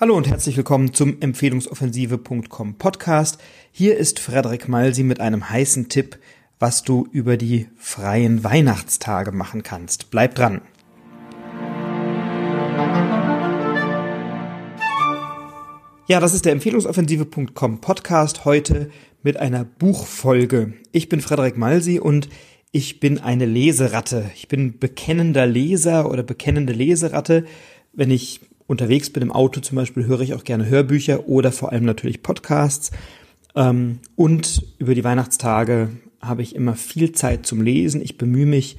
Hallo und herzlich willkommen zum Empfehlungsoffensive.com Podcast. Hier ist Frederik Malsi mit einem heißen Tipp, was du über die freien Weihnachtstage machen kannst. Bleib dran. Ja, das ist der Empfehlungsoffensive.com Podcast heute mit einer Buchfolge. Ich bin Frederik Malsi und ich bin eine Leseratte. Ich bin bekennender Leser oder bekennende Leseratte. Wenn ich unterwegs bin im Auto zum Beispiel, höre ich auch gerne Hörbücher oder vor allem natürlich Podcasts. Ähm, und über die Weihnachtstage habe ich immer viel Zeit zum Lesen. Ich bemühe mich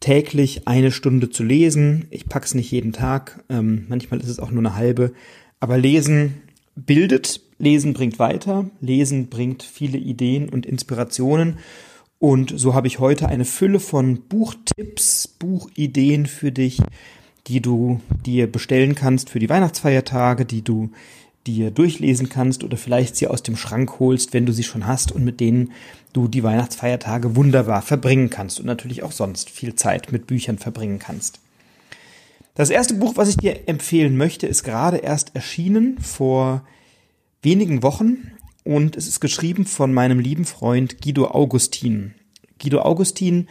täglich eine Stunde zu lesen. Ich pack's nicht jeden Tag. Ähm, manchmal ist es auch nur eine halbe. Aber Lesen bildet, Lesen bringt weiter, Lesen bringt viele Ideen und Inspirationen. Und so habe ich heute eine Fülle von Buchtipps, Buchideen für dich, die du dir bestellen kannst für die Weihnachtsfeiertage, die du dir durchlesen kannst oder vielleicht sie aus dem Schrank holst, wenn du sie schon hast und mit denen du die Weihnachtsfeiertage wunderbar verbringen kannst und natürlich auch sonst viel Zeit mit Büchern verbringen kannst. Das erste Buch, was ich dir empfehlen möchte, ist gerade erst erschienen vor wenigen Wochen und es ist geschrieben von meinem lieben Freund Guido Augustin. Guido Augustin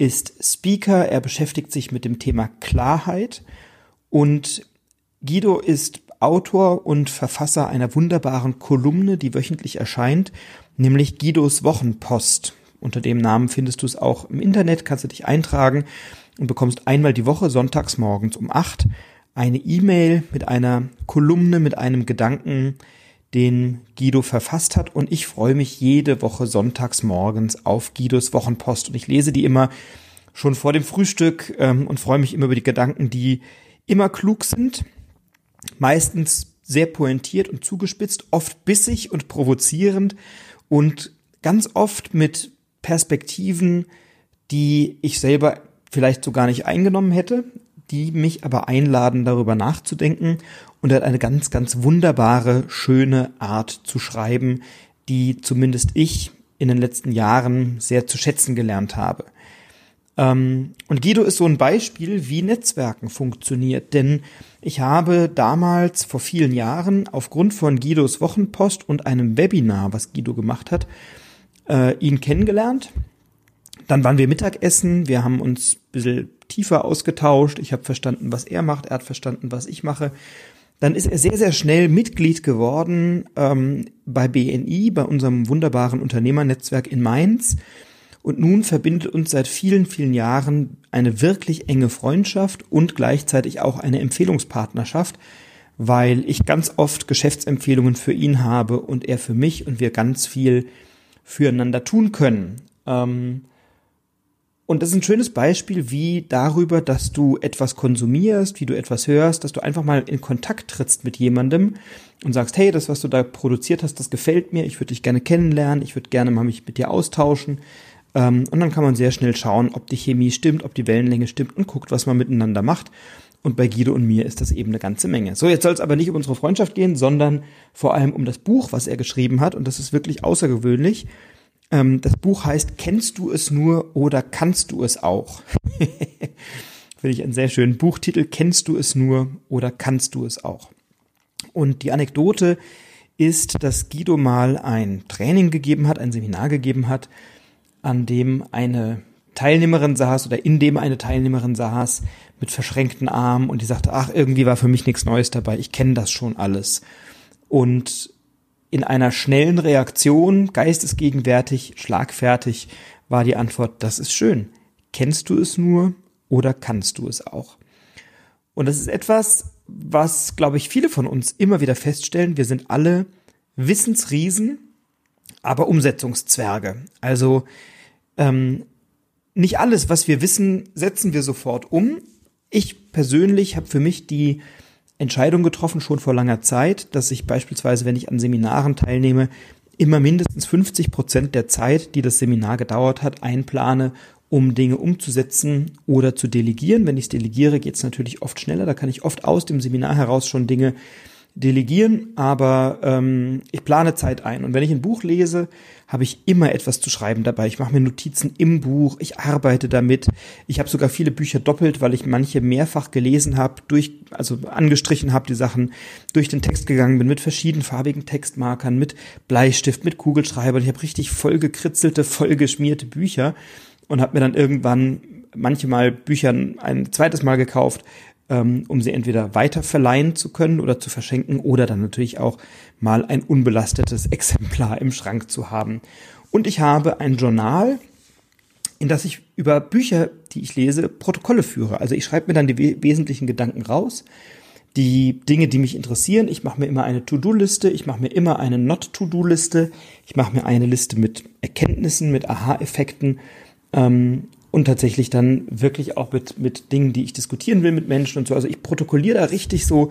ist Speaker, er beschäftigt sich mit dem Thema Klarheit und Guido ist Autor und Verfasser einer wunderbaren Kolumne, die wöchentlich erscheint, nämlich Guidos Wochenpost. Unter dem Namen findest du es auch im Internet, kannst du dich eintragen und bekommst einmal die Woche sonntags morgens um acht eine E-Mail mit einer Kolumne, mit einem Gedanken, den Guido verfasst hat. Und ich freue mich jede Woche sonntags morgens auf Guidos Wochenpost. Und ich lese die immer schon vor dem Frühstück ähm, und freue mich immer über die Gedanken, die immer klug sind, meistens sehr pointiert und zugespitzt, oft bissig und provozierend und ganz oft mit Perspektiven, die ich selber vielleicht so gar nicht eingenommen hätte, die mich aber einladen, darüber nachzudenken und er hat eine ganz, ganz wunderbare, schöne Art zu schreiben, die zumindest ich in den letzten Jahren sehr zu schätzen gelernt habe. Ähm, und Guido ist so ein Beispiel, wie Netzwerken funktioniert, denn ich habe damals vor vielen Jahren aufgrund von Guidos Wochenpost und einem Webinar, was Guido gemacht hat, äh, ihn kennengelernt. Dann waren wir Mittagessen, wir haben uns ein bisschen tiefer ausgetauscht, ich habe verstanden, was er macht, er hat verstanden, was ich mache dann ist er sehr, sehr schnell Mitglied geworden ähm, bei BNI, bei unserem wunderbaren Unternehmernetzwerk in Mainz. Und nun verbindet uns seit vielen, vielen Jahren eine wirklich enge Freundschaft und gleichzeitig auch eine Empfehlungspartnerschaft, weil ich ganz oft Geschäftsempfehlungen für ihn habe und er für mich und wir ganz viel füreinander tun können. Ähm, und das ist ein schönes Beispiel, wie darüber, dass du etwas konsumierst, wie du etwas hörst, dass du einfach mal in Kontakt trittst mit jemandem und sagst, hey, das, was du da produziert hast, das gefällt mir, ich würde dich gerne kennenlernen, ich würde gerne mal mich mit dir austauschen. Ähm, und dann kann man sehr schnell schauen, ob die Chemie stimmt, ob die Wellenlänge stimmt und guckt, was man miteinander macht. Und bei Guido und mir ist das eben eine ganze Menge. So, jetzt soll es aber nicht um unsere Freundschaft gehen, sondern vor allem um das Buch, was er geschrieben hat. Und das ist wirklich außergewöhnlich. Ähm, das Buch heißt Kennst du es nur oder kannst du es auch? Finde ich einen sehr schönen Buchtitel. Kennst du es nur oder kannst du es auch? Und die Anekdote ist, dass Guido mal ein Training gegeben hat, ein Seminar gegeben hat, an dem eine Teilnehmerin saß oder in dem eine Teilnehmerin saß mit verschränkten Armen und die sagte, ach, irgendwie war für mich nichts Neues dabei, ich kenne das schon alles. Und in einer schnellen Reaktion, geistesgegenwärtig, schlagfertig, war die Antwort, das ist schön. Kennst du es nur oder kannst du es auch? Und das ist etwas, was, glaube ich, viele von uns immer wieder feststellen. Wir sind alle Wissensriesen, aber Umsetzungszwerge. Also ähm, nicht alles, was wir wissen, setzen wir sofort um. Ich persönlich habe für mich die Entscheidung getroffen, schon vor langer Zeit, dass ich beispielsweise, wenn ich an Seminaren teilnehme, immer mindestens 50 Prozent der Zeit, die das Seminar gedauert hat, einplane, um Dinge umzusetzen oder zu delegieren. Wenn ich es delegiere, geht es natürlich oft schneller. Da kann ich oft aus dem Seminar heraus schon Dinge delegieren, aber ähm, ich plane Zeit ein. Und wenn ich ein Buch lese, habe ich immer etwas zu schreiben dabei. Ich mache mir Notizen im Buch, ich arbeite damit. Ich habe sogar viele Bücher doppelt, weil ich manche mehrfach gelesen habe, durch, also angestrichen habe die Sachen, durch den Text gegangen bin mit verschiedenfarbigen Textmarkern, mit Bleistift, mit Kugelschreibern. Ich habe richtig vollgekritzelte, vollgeschmierte Bücher und habe mir dann irgendwann manchmal Bücher ein zweites Mal gekauft, ähm, um sie entweder weiter verleihen zu können oder zu verschenken oder dann natürlich auch mal ein unbelastetes Exemplar im Schrank zu haben. Und ich habe ein Journal, in das ich über Bücher, die ich lese, Protokolle führe. Also ich schreibe mir dann die we wesentlichen Gedanken raus, die Dinge, die mich interessieren. Ich mache mir immer eine To-Do-Liste, ich mache mir immer eine Not-To-Do-Liste, ich mache mir eine Liste mit Erkenntnissen, mit Aha-Effekten ähm, und tatsächlich dann wirklich auch mit, mit Dingen, die ich diskutieren will mit Menschen und so. Also ich protokolliere da richtig so,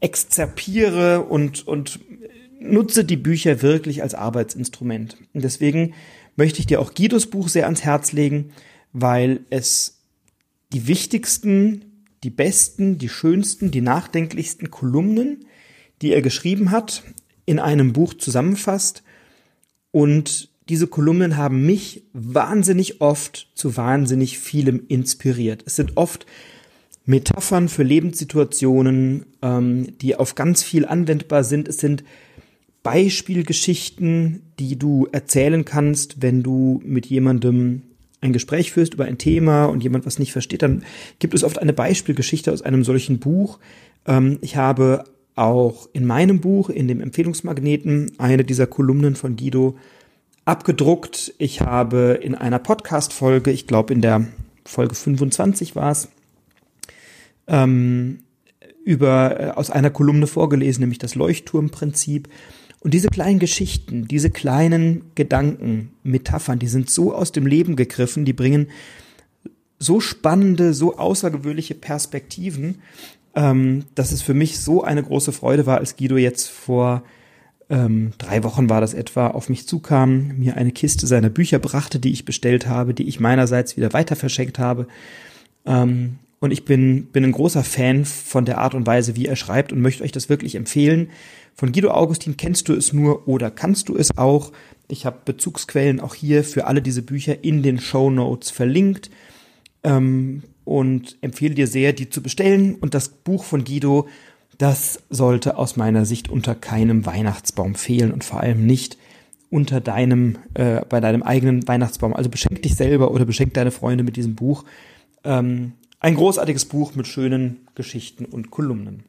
exzerpiere und, und nutze die Bücher wirklich als Arbeitsinstrument. Und deswegen möchte ich dir auch Guidos Buch sehr ans Herz legen, weil es die wichtigsten, die besten, die schönsten, die nachdenklichsten Kolumnen, die er geschrieben hat, in einem Buch zusammenfasst und diese Kolumnen haben mich wahnsinnig oft zu wahnsinnig vielem inspiriert. Es sind oft Metaphern für Lebenssituationen, ähm, die auf ganz viel anwendbar sind. Es sind Beispielgeschichten, die du erzählen kannst, wenn du mit jemandem ein Gespräch führst über ein Thema und jemand was nicht versteht, dann gibt es oft eine Beispielgeschichte aus einem solchen Buch. Ähm, ich habe auch in meinem Buch, in dem Empfehlungsmagneten, eine dieser Kolumnen von Guido abgedruckt. Ich habe in einer Podcast-Folge, ich glaube in der Folge 25 war es, ähm, über äh, aus einer Kolumne vorgelesen, nämlich das Leuchtturmprinzip. Und diese kleinen Geschichten, diese kleinen Gedanken, Metaphern, die sind so aus dem Leben gegriffen, die bringen so spannende, so außergewöhnliche Perspektiven, ähm, dass es für mich so eine große Freude war, als Guido jetzt vor ähm, drei Wochen war das etwa, auf mich zukam, mir eine Kiste seiner Bücher brachte, die ich bestellt habe, die ich meinerseits wieder weiter verschenkt habe. Ähm, und ich bin, bin ein großer Fan von der Art und Weise, wie er schreibt und möchte euch das wirklich empfehlen. Von Guido Augustin kennst du es nur oder kannst du es auch. Ich habe Bezugsquellen auch hier für alle diese Bücher in den Show Notes verlinkt ähm, und empfehle dir sehr, die zu bestellen. Und das Buch von Guido das sollte aus meiner Sicht unter keinem Weihnachtsbaum fehlen und vor allem nicht unter deinem, äh, bei deinem eigenen Weihnachtsbaum. Also beschenk dich selber oder beschenk deine Freunde mit diesem Buch. Ähm, ein großartiges Buch mit schönen Geschichten und Kolumnen.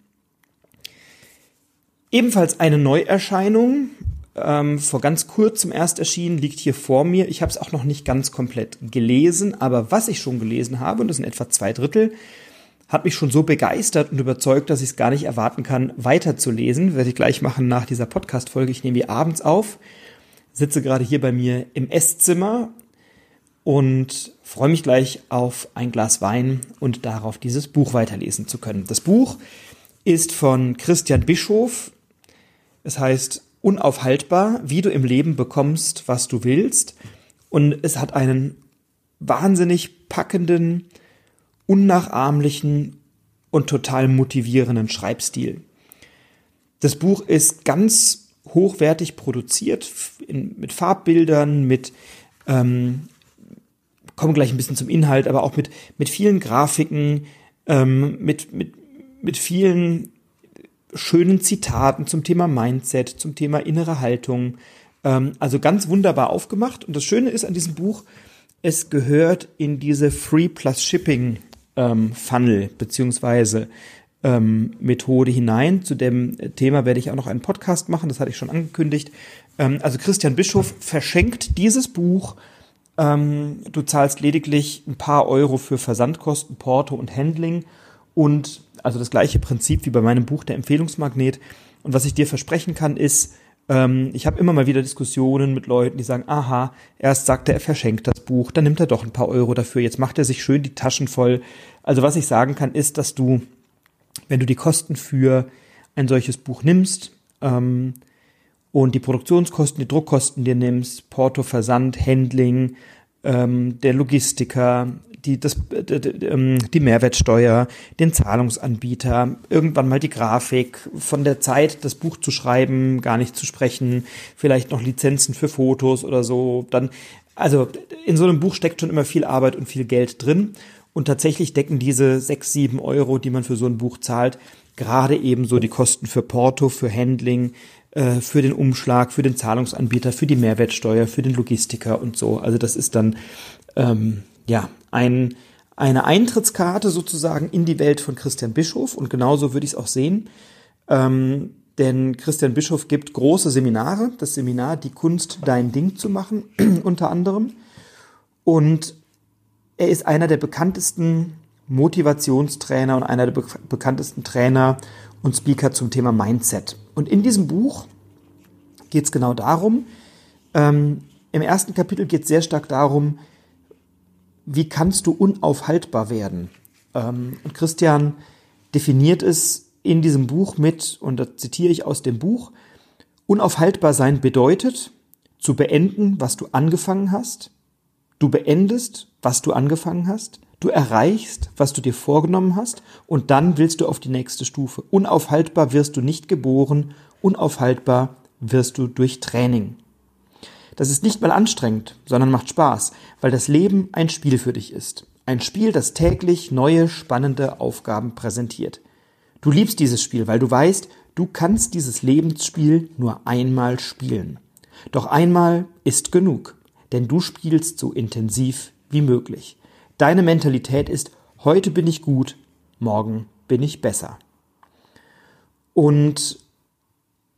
Ebenfalls eine Neuerscheinung, ähm, vor ganz kurzem erst erschienen, liegt hier vor mir. Ich habe es auch noch nicht ganz komplett gelesen, aber was ich schon gelesen habe, und das sind etwa zwei Drittel, hat mich schon so begeistert und überzeugt, dass ich es gar nicht erwarten kann, weiterzulesen. Werde ich gleich machen nach dieser Podcast-Folge. Ich nehme die abends auf, sitze gerade hier bei mir im Esszimmer und freue mich gleich auf ein Glas Wein und darauf, dieses Buch weiterlesen zu können. Das Buch ist von Christian Bischof. Es heißt Unaufhaltbar, wie du im Leben bekommst, was du willst. Und es hat einen wahnsinnig packenden, unnachahmlichen und total motivierenden Schreibstil. Das Buch ist ganz hochwertig produziert, in, mit Farbbildern, mit, ähm, kommen gleich ein bisschen zum Inhalt, aber auch mit, mit vielen Grafiken, ähm, mit, mit, mit vielen schönen Zitaten zum Thema Mindset, zum Thema innere Haltung. Ähm, also ganz wunderbar aufgemacht. Und das Schöne ist an diesem Buch, es gehört in diese Free Plus Shipping ähm, Funnel beziehungsweise ähm, Methode hinein. Zu dem Thema werde ich auch noch einen Podcast machen, das hatte ich schon angekündigt. Ähm, also Christian Bischof verschenkt dieses Buch. Ähm, du zahlst lediglich ein paar Euro für Versandkosten, Porto und Handling und also das gleiche Prinzip wie bei meinem Buch Der Empfehlungsmagnet. Und was ich dir versprechen kann, ist, ähm, ich habe immer mal wieder Diskussionen mit Leuten, die sagen, aha, erst sagt er, er verschenkt das Buch, dann nimmt er doch ein paar Euro dafür, jetzt macht er sich schön die Taschen voll. Also was ich sagen kann, ist, dass du, wenn du die Kosten für ein solches Buch nimmst, ähm, und die Produktionskosten, die Druckkosten dir nimmst, Porto, Versand, Handling, ähm, der Logistiker, die, das, ähm, die Mehrwertsteuer, den Zahlungsanbieter, irgendwann mal die Grafik, von der Zeit, das Buch zu schreiben, gar nicht zu sprechen, vielleicht noch Lizenzen für Fotos oder so. Dann, also in so einem Buch steckt schon immer viel Arbeit und viel Geld drin. Und tatsächlich decken diese sechs, sieben Euro, die man für so ein Buch zahlt, gerade eben so die Kosten für Porto, für Handling, äh, für den Umschlag, für den Zahlungsanbieter, für die Mehrwertsteuer, für den Logistiker und so. Also das ist dann ähm, ja ein, eine Eintrittskarte sozusagen in die Welt von Christian Bischof und genauso würde ich es auch sehen. Ähm, denn Christian Bischof gibt große Seminare, das Seminar Die Kunst, dein Ding zu machen, unter anderem. Und er ist einer der bekanntesten Motivationstrainer und einer der be bekanntesten Trainer und Speaker zum Thema Mindset. Und in diesem Buch geht es genau darum, ähm, im ersten Kapitel geht es sehr stark darum, wie kannst du unaufhaltbar werden. Ähm, und Christian definiert es in diesem Buch mit, und da zitiere ich aus dem Buch, unaufhaltbar sein bedeutet, zu beenden, was du angefangen hast, du beendest, was du angefangen hast, Du erreichst, was du dir vorgenommen hast, und dann willst du auf die nächste Stufe. Unaufhaltbar wirst du nicht geboren, unaufhaltbar wirst du durch Training. Das ist nicht mal anstrengend, sondern macht Spaß, weil das Leben ein Spiel für dich ist. Ein Spiel, das täglich neue, spannende Aufgaben präsentiert. Du liebst dieses Spiel, weil du weißt, du kannst dieses Lebensspiel nur einmal spielen. Doch einmal ist genug, denn du spielst so intensiv wie möglich. Deine Mentalität ist, heute bin ich gut, morgen bin ich besser. Und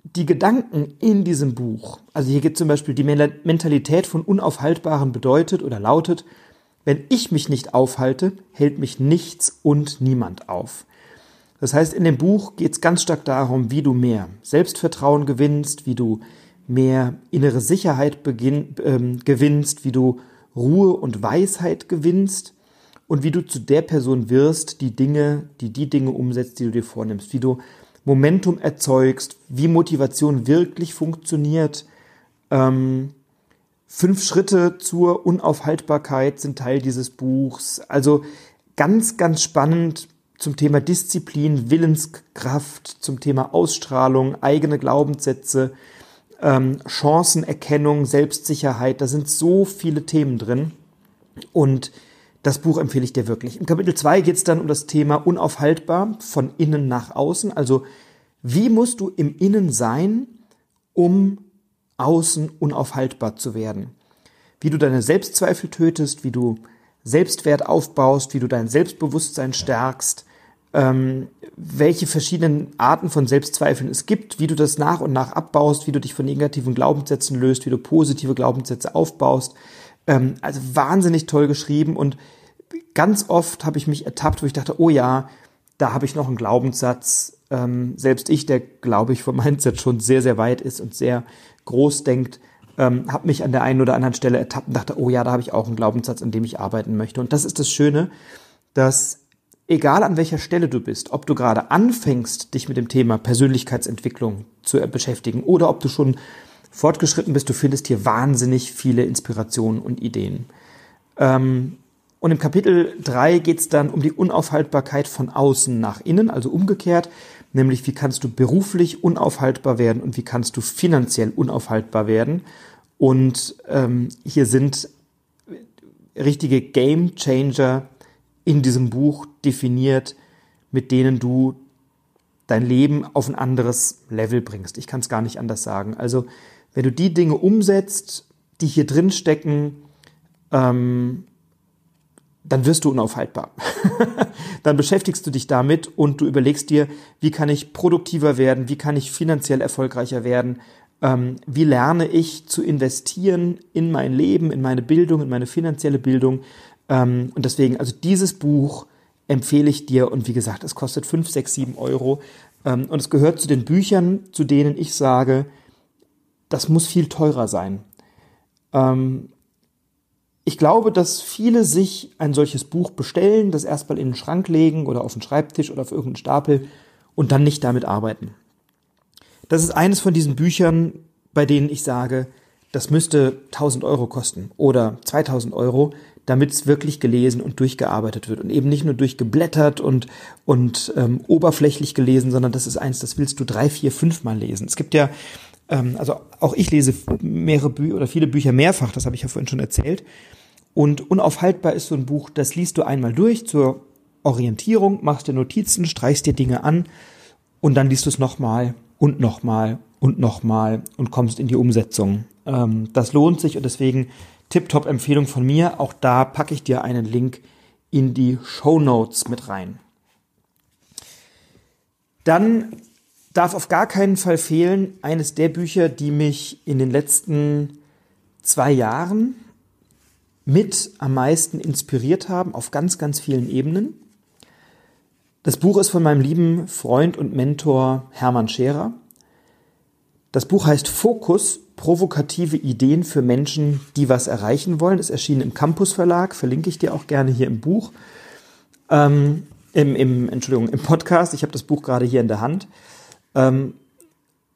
die Gedanken in diesem Buch, also hier gibt zum Beispiel die Mentalität von Unaufhaltbaren bedeutet oder lautet, wenn ich mich nicht aufhalte, hält mich nichts und niemand auf. Das heißt, in dem Buch geht es ganz stark darum, wie du mehr Selbstvertrauen gewinnst, wie du mehr innere Sicherheit beginn, ähm, gewinnst, wie du Ruhe und Weisheit gewinnst und wie du zu der Person wirst, die Dinge, die die Dinge umsetzt, die du dir vornimmst, wie du Momentum erzeugst, wie Motivation wirklich funktioniert. Ähm, fünf Schritte zur Unaufhaltbarkeit sind Teil dieses Buchs. Also ganz, ganz spannend zum Thema Disziplin, Willenskraft, zum Thema Ausstrahlung, eigene Glaubenssätze, ähm, Chancenerkennung, Selbstsicherheit. Da sind so viele Themen drin. Und das Buch empfehle ich dir wirklich. Im Kapitel 2 geht es dann um das Thema unaufhaltbar von innen nach außen. Also wie musst du im Innen sein, um außen unaufhaltbar zu werden? Wie du deine Selbstzweifel tötest, wie du Selbstwert aufbaust, wie du dein Selbstbewusstsein stärkst, ähm, welche verschiedenen Arten von Selbstzweifeln es gibt, wie du das nach und nach abbaust, wie du dich von negativen Glaubenssätzen löst, wie du positive Glaubenssätze aufbaust. Ähm, also wahnsinnig toll geschrieben und ganz oft habe ich mich ertappt, wo ich dachte, oh ja, da habe ich noch einen Glaubenssatz. Ähm, selbst ich, der glaube ich vom Mindset schon sehr, sehr weit ist und sehr groß denkt, ähm, habe mich an der einen oder anderen Stelle ertappt und dachte, oh ja, da habe ich auch einen Glaubenssatz, an dem ich arbeiten möchte. Und das ist das Schöne, dass egal an welcher Stelle du bist, ob du gerade anfängst, dich mit dem Thema Persönlichkeitsentwicklung zu beschäftigen oder ob du schon fortgeschritten bist, du findest hier wahnsinnig viele Inspirationen und Ideen. Ähm, und im Kapitel 3 geht es dann um die Unaufhaltbarkeit von außen nach innen, also umgekehrt, nämlich wie kannst du beruflich unaufhaltbar werden und wie kannst du finanziell unaufhaltbar werden. Und ähm, hier sind richtige Game Changer in diesem Buch definiert, mit denen du dein Leben auf ein anderes Level bringst. Ich kann es gar nicht anders sagen. Also wenn du die Dinge umsetzt, die hier drin stecken, ähm, dann wirst du unaufhaltbar. dann beschäftigst du dich damit und du überlegst dir, wie kann ich produktiver werden, wie kann ich finanziell erfolgreicher werden, ähm, wie lerne ich zu investieren in mein Leben, in meine Bildung, in meine finanzielle Bildung, ähm, und deswegen, also dieses Buch empfehle ich dir und wie gesagt, es kostet 5, 6, 7 Euro. Ähm, und es gehört zu den Büchern, zu denen ich sage, das muss viel teurer sein. Ähm, ich glaube, dass viele sich ein solches Buch bestellen, das erstmal in den Schrank legen oder auf den Schreibtisch oder auf irgendeinen Stapel und dann nicht damit arbeiten. Das ist eines von diesen Büchern, bei denen ich sage, das müsste 1000 Euro kosten oder 2000 Euro, damit es wirklich gelesen und durchgearbeitet wird und eben nicht nur durchgeblättert und, und ähm, oberflächlich gelesen, sondern das ist eins, das willst du drei, vier, fünf Mal lesen. Es gibt ja, ähm, also auch ich lese mehrere Bücher oder viele Bücher mehrfach, das habe ich ja vorhin schon erzählt. Und unaufhaltbar ist so ein Buch, das liest du einmal durch zur Orientierung, machst dir Notizen, streichst dir Dinge an und dann liest du es nochmal und nochmal und nochmal und kommst in die Umsetzung. Ähm, das lohnt sich und deswegen tipptopp Empfehlung von mir. Auch da packe ich dir einen Link in die Show Notes mit rein. Dann darf auf gar keinen Fall fehlen eines der Bücher, die mich in den letzten zwei Jahren mit am meisten inspiriert haben, auf ganz, ganz vielen Ebenen. Das Buch ist von meinem lieben Freund und Mentor Hermann Scherer. Das Buch heißt Fokus, provokative Ideen für Menschen, die was erreichen wollen. Es erschien im Campus Verlag, verlinke ich dir auch gerne hier im Buch. Ähm, im, im, Entschuldigung, im Podcast. Ich habe das Buch gerade hier in der Hand. Ähm,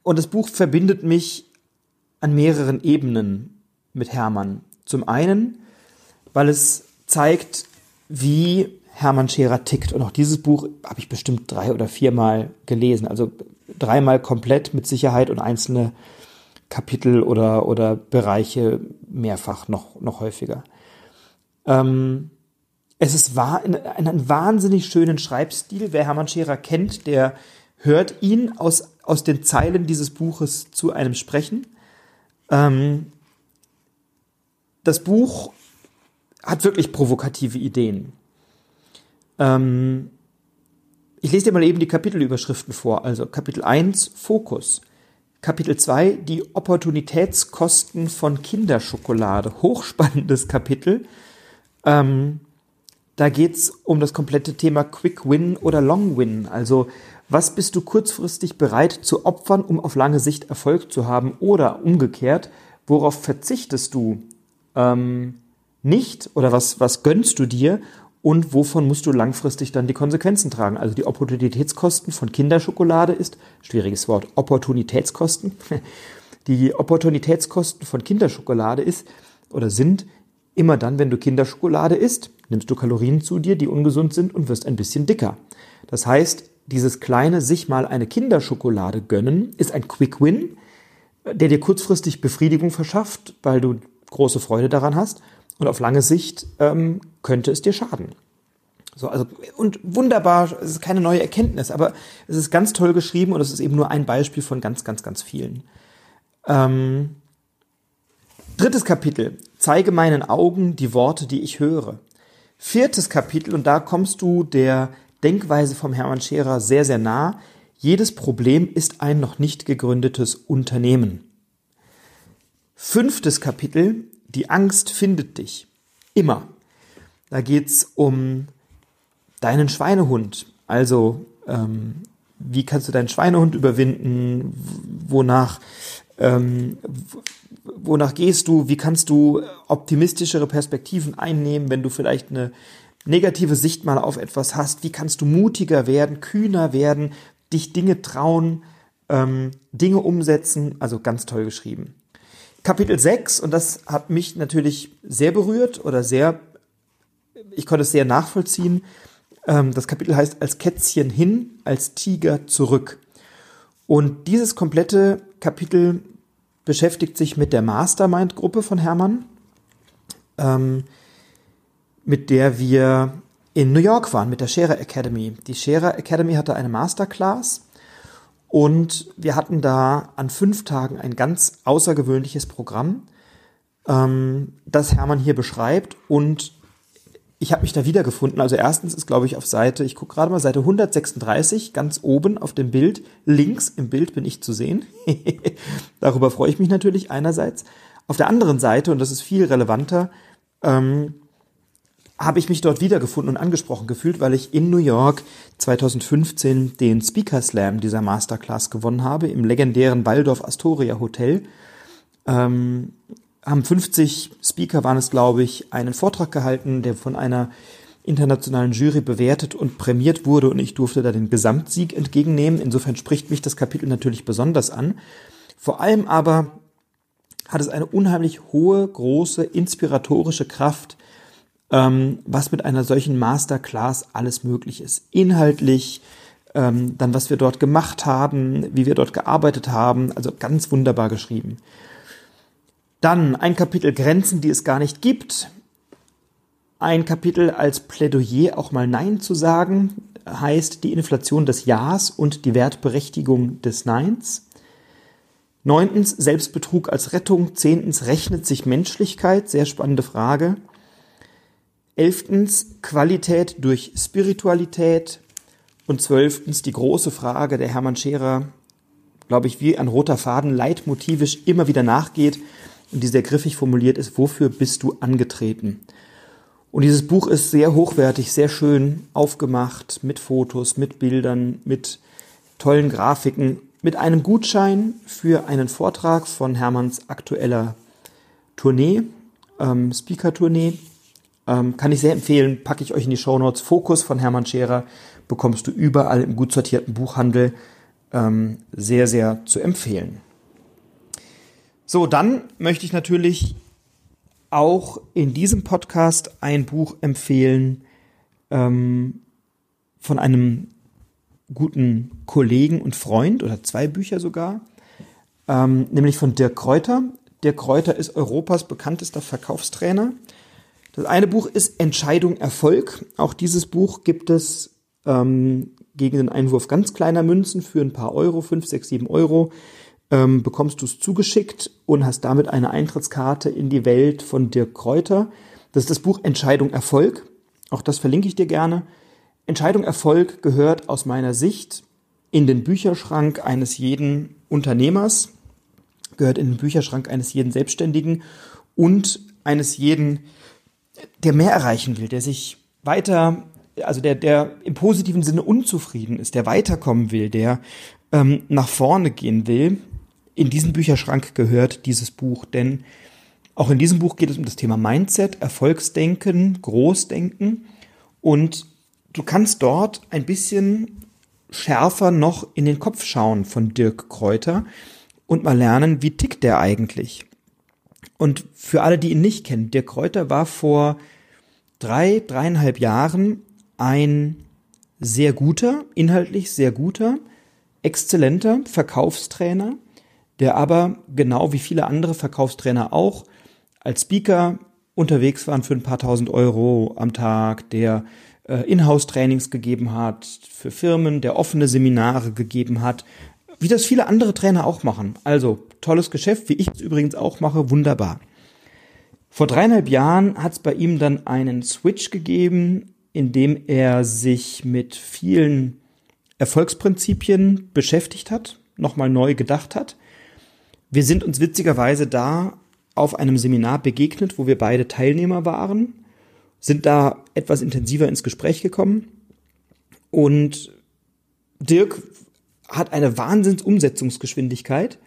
und das Buch verbindet mich an mehreren Ebenen mit Hermann. Zum einen, weil es zeigt, wie Hermann Scherer tickt. Und auch dieses Buch habe ich bestimmt drei oder viermal gelesen. Also dreimal komplett mit Sicherheit und einzelne Kapitel oder, oder Bereiche mehrfach noch, noch häufiger. Ähm, es ist wahr, in, in einen wahnsinnig schönen Schreibstil. Wer Hermann Scherer kennt, der hört ihn aus, aus den Zeilen dieses Buches zu einem sprechen. Ähm, das Buch hat wirklich provokative Ideen. Ähm, ich lese dir mal eben die Kapitelüberschriften vor. Also Kapitel 1, Fokus. Kapitel 2, die Opportunitätskosten von Kinderschokolade. Hochspannendes Kapitel. Ähm, da geht's um das komplette Thema Quick Win oder Long Win. Also was bist du kurzfristig bereit zu opfern, um auf lange Sicht Erfolg zu haben? Oder umgekehrt, worauf verzichtest du ähm, nicht oder was, was gönnst du dir, und wovon musst du langfristig dann die Konsequenzen tragen. Also die Opportunitätskosten von Kinderschokolade ist, schwieriges Wort, Opportunitätskosten. Die Opportunitätskosten von Kinderschokolade ist oder sind immer dann, wenn du Kinderschokolade isst, nimmst du Kalorien zu dir, die ungesund sind und wirst ein bisschen dicker. Das heißt, dieses kleine sich mal eine Kinderschokolade gönnen ist ein Quick Win, der dir kurzfristig Befriedigung verschafft, weil du große Freude daran hast und auf lange Sicht ähm, könnte es dir schaden. So, also, und wunderbar, es ist keine neue Erkenntnis, aber es ist ganz toll geschrieben und es ist eben nur ein Beispiel von ganz, ganz, ganz vielen. Ähm, drittes Kapitel. Zeige meinen Augen die Worte, die ich höre. Viertes Kapitel, und da kommst du der Denkweise vom Hermann Scherer sehr, sehr nah. Jedes Problem ist ein noch nicht gegründetes Unternehmen. Fünftes Kapitel. Die Angst findet dich. Immer. Da geht's um deinen Schweinehund. Also, ähm, wie kannst du deinen Schweinehund überwinden? Wonach, ähm, wonach gehst du? Wie kannst du optimistischere Perspektiven einnehmen, wenn du vielleicht eine negative Sicht mal auf etwas hast? Wie kannst du mutiger werden, kühner werden, dich Dinge trauen, ähm, Dinge umsetzen? Also ganz toll geschrieben. Kapitel 6, und das hat mich natürlich sehr berührt oder sehr, ich konnte es sehr nachvollziehen. Ähm, das Kapitel heißt Als Kätzchen hin, als Tiger zurück. Und dieses komplette Kapitel beschäftigt sich mit der Mastermind-Gruppe von Hermann, ähm, mit der wir in New York waren, mit der Scherer Academy. Die Scherer Academy hatte eine Masterclass und wir hatten da an fünf Tagen ein ganz außergewöhnliches Programm, ähm, das Hermann hier beschreibt. Und ich habe mich da wiedergefunden. Also erstens ist, glaube ich, auf Seite, ich gucke gerade mal, Seite 136, ganz oben auf dem Bild, links im Bild bin ich zu sehen. Darüber freue ich mich natürlich einerseits. Auf der anderen Seite, und das ist viel relevanter, ähm, habe ich mich dort wiedergefunden und angesprochen gefühlt, weil ich in New York 2015 den Speaker Slam dieser Masterclass gewonnen habe, im legendären Waldorf Astoria Hotel. Ähm, haben 50 Speaker waren es, glaube ich, einen Vortrag gehalten, der von einer internationalen Jury bewertet und prämiert wurde und ich durfte da den Gesamtsieg entgegennehmen. Insofern spricht mich das Kapitel natürlich besonders an. Vor allem aber hat es eine unheimlich hohe, große, inspiratorische Kraft, ähm, was mit einer solchen Masterclass alles möglich ist. Inhaltlich, ähm, dann was wir dort gemacht haben, wie wir dort gearbeitet haben, also ganz wunderbar geschrieben. Dann ein Kapitel Grenzen, die es gar nicht gibt. Ein Kapitel als Plädoyer auch mal Nein zu sagen, heißt die Inflation des Ja's und die Wertberechtigung des Neins. Neuntens Selbstbetrug als Rettung. Zehntens rechnet sich Menschlichkeit, sehr spannende Frage. Elftens Qualität durch Spiritualität. Und zwölftens die große Frage der Hermann Scherer, glaube ich, wie ein roter Faden leitmotivisch immer wieder nachgeht und die sehr griffig formuliert ist, wofür bist du angetreten? Und dieses Buch ist sehr hochwertig, sehr schön aufgemacht, mit Fotos, mit Bildern, mit tollen Grafiken, mit einem Gutschein für einen Vortrag von Hermanns aktueller Tournee, ähm, Speaker-Tournee. Ähm, kann ich sehr empfehlen, packe ich euch in die Show Notes. Fokus von Hermann Scherer bekommst du überall im gut sortierten Buchhandel. Ähm, sehr, sehr zu empfehlen. So, dann möchte ich natürlich auch in diesem Podcast ein Buch empfehlen ähm, von einem guten Kollegen und Freund oder zwei Bücher sogar, ähm, nämlich von Dirk Kräuter. Dirk Kräuter ist Europas bekanntester Verkaufstrainer. Das eine Buch ist Entscheidung Erfolg. Auch dieses Buch gibt es ähm, gegen den Einwurf ganz kleiner Münzen für ein paar Euro, fünf, sechs, sieben Euro ähm, bekommst du es zugeschickt und hast damit eine Eintrittskarte in die Welt von Dirk Kräuter. Das ist das Buch Entscheidung Erfolg. Auch das verlinke ich dir gerne. Entscheidung Erfolg gehört aus meiner Sicht in den Bücherschrank eines jeden Unternehmers, gehört in den Bücherschrank eines jeden Selbstständigen und eines jeden, der mehr erreichen will, der sich weiter, also der, der im positiven Sinne unzufrieden ist, der weiterkommen will, der ähm, nach vorne gehen will, in diesen Bücherschrank gehört dieses Buch, denn auch in diesem Buch geht es um das Thema Mindset, Erfolgsdenken, Großdenken und du kannst dort ein bisschen schärfer noch in den Kopf schauen von Dirk Kräuter und mal lernen, wie tickt der eigentlich. Und für alle, die ihn nicht kennen, Dirk Kräuter war vor drei, dreieinhalb Jahren ein sehr guter, inhaltlich sehr guter, exzellenter Verkaufstrainer, der aber genau wie viele andere Verkaufstrainer auch als Speaker unterwegs waren für ein paar tausend Euro am Tag, der äh, Inhouse-Trainings gegeben hat für Firmen, der offene Seminare gegeben hat, wie das viele andere Trainer auch machen. Also tolles Geschäft, wie ich es übrigens auch mache, wunderbar. Vor dreieinhalb Jahren hat es bei ihm dann einen Switch gegeben, in dem er sich mit vielen Erfolgsprinzipien beschäftigt hat, nochmal neu gedacht hat wir sind uns witzigerweise da auf einem Seminar begegnet, wo wir beide Teilnehmer waren, sind da etwas intensiver ins Gespräch gekommen und Dirk hat eine Wahnsinnsumsetzungsgeschwindigkeit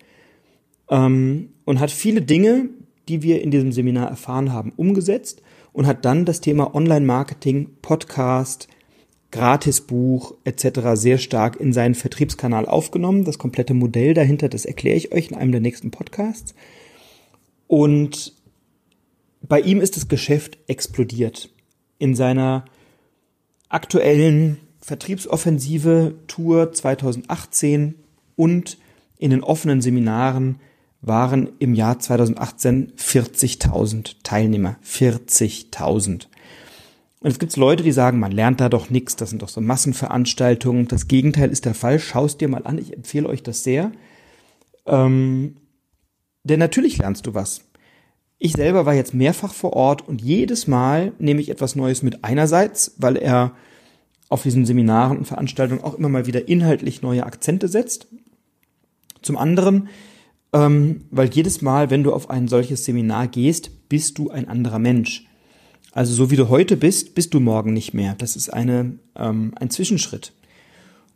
ähm, und hat viele Dinge, die wir in diesem Seminar erfahren haben, umgesetzt und hat dann das Thema Online-Marketing, Podcast, Gratisbuch etc. sehr stark in seinen Vertriebskanal aufgenommen. Das komplette Modell dahinter, das erkläre ich euch in einem der nächsten Podcasts. Und bei ihm ist das Geschäft explodiert. In seiner aktuellen Vertriebsoffensive Tour 2018 und in den offenen Seminaren waren im Jahr 2018 40.000 Teilnehmer. 40.000. Und es gibt Leute, die sagen, man lernt da doch nichts, das sind doch so Massenveranstaltungen. Das Gegenteil ist der Fall. Schaust dir mal an, ich empfehle euch das sehr. Ähm, denn natürlich lernst du was. Ich selber war jetzt mehrfach vor Ort und jedes Mal nehme ich etwas Neues mit. Einerseits, weil er auf diesen Seminaren und Veranstaltungen auch immer mal wieder inhaltlich neue Akzente setzt. Zum anderen, ähm, weil jedes Mal, wenn du auf ein solches Seminar gehst, bist du ein anderer Mensch. Also so wie du heute bist, bist du morgen nicht mehr. Das ist eine, ähm, ein Zwischenschritt.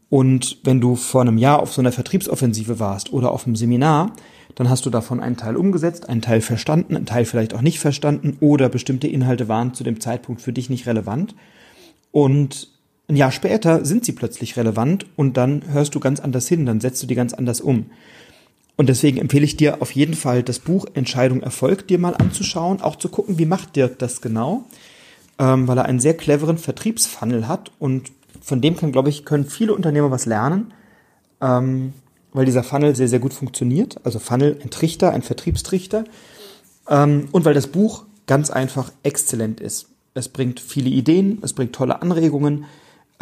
Und wenn du vor einem Jahr auf so einer Vertriebsoffensive warst oder auf einem Seminar, dann hast du davon einen Teil umgesetzt, einen Teil verstanden, einen Teil vielleicht auch nicht verstanden oder bestimmte Inhalte waren zu dem Zeitpunkt für dich nicht relevant. Und ein Jahr später sind sie plötzlich relevant und dann hörst du ganz anders hin, dann setzt du die ganz anders um. Und deswegen empfehle ich dir auf jeden Fall das Buch Entscheidung Erfolg dir mal anzuschauen, auch zu gucken, wie macht Dirk das genau. ähm, weil er einen sehr cleveren Vertriebsfunnel hat und von dem kann, glaube ich, können viele Unternehmer was lernen, ähm, weil dieser Funnel sehr, sehr gut funktioniert. Also Funnel, ein Trichter, ein Vertriebstrichter. Ähm, und weil das Buch ganz einfach exzellent ist. Es bringt viele Ideen, es bringt tolle Anregungen,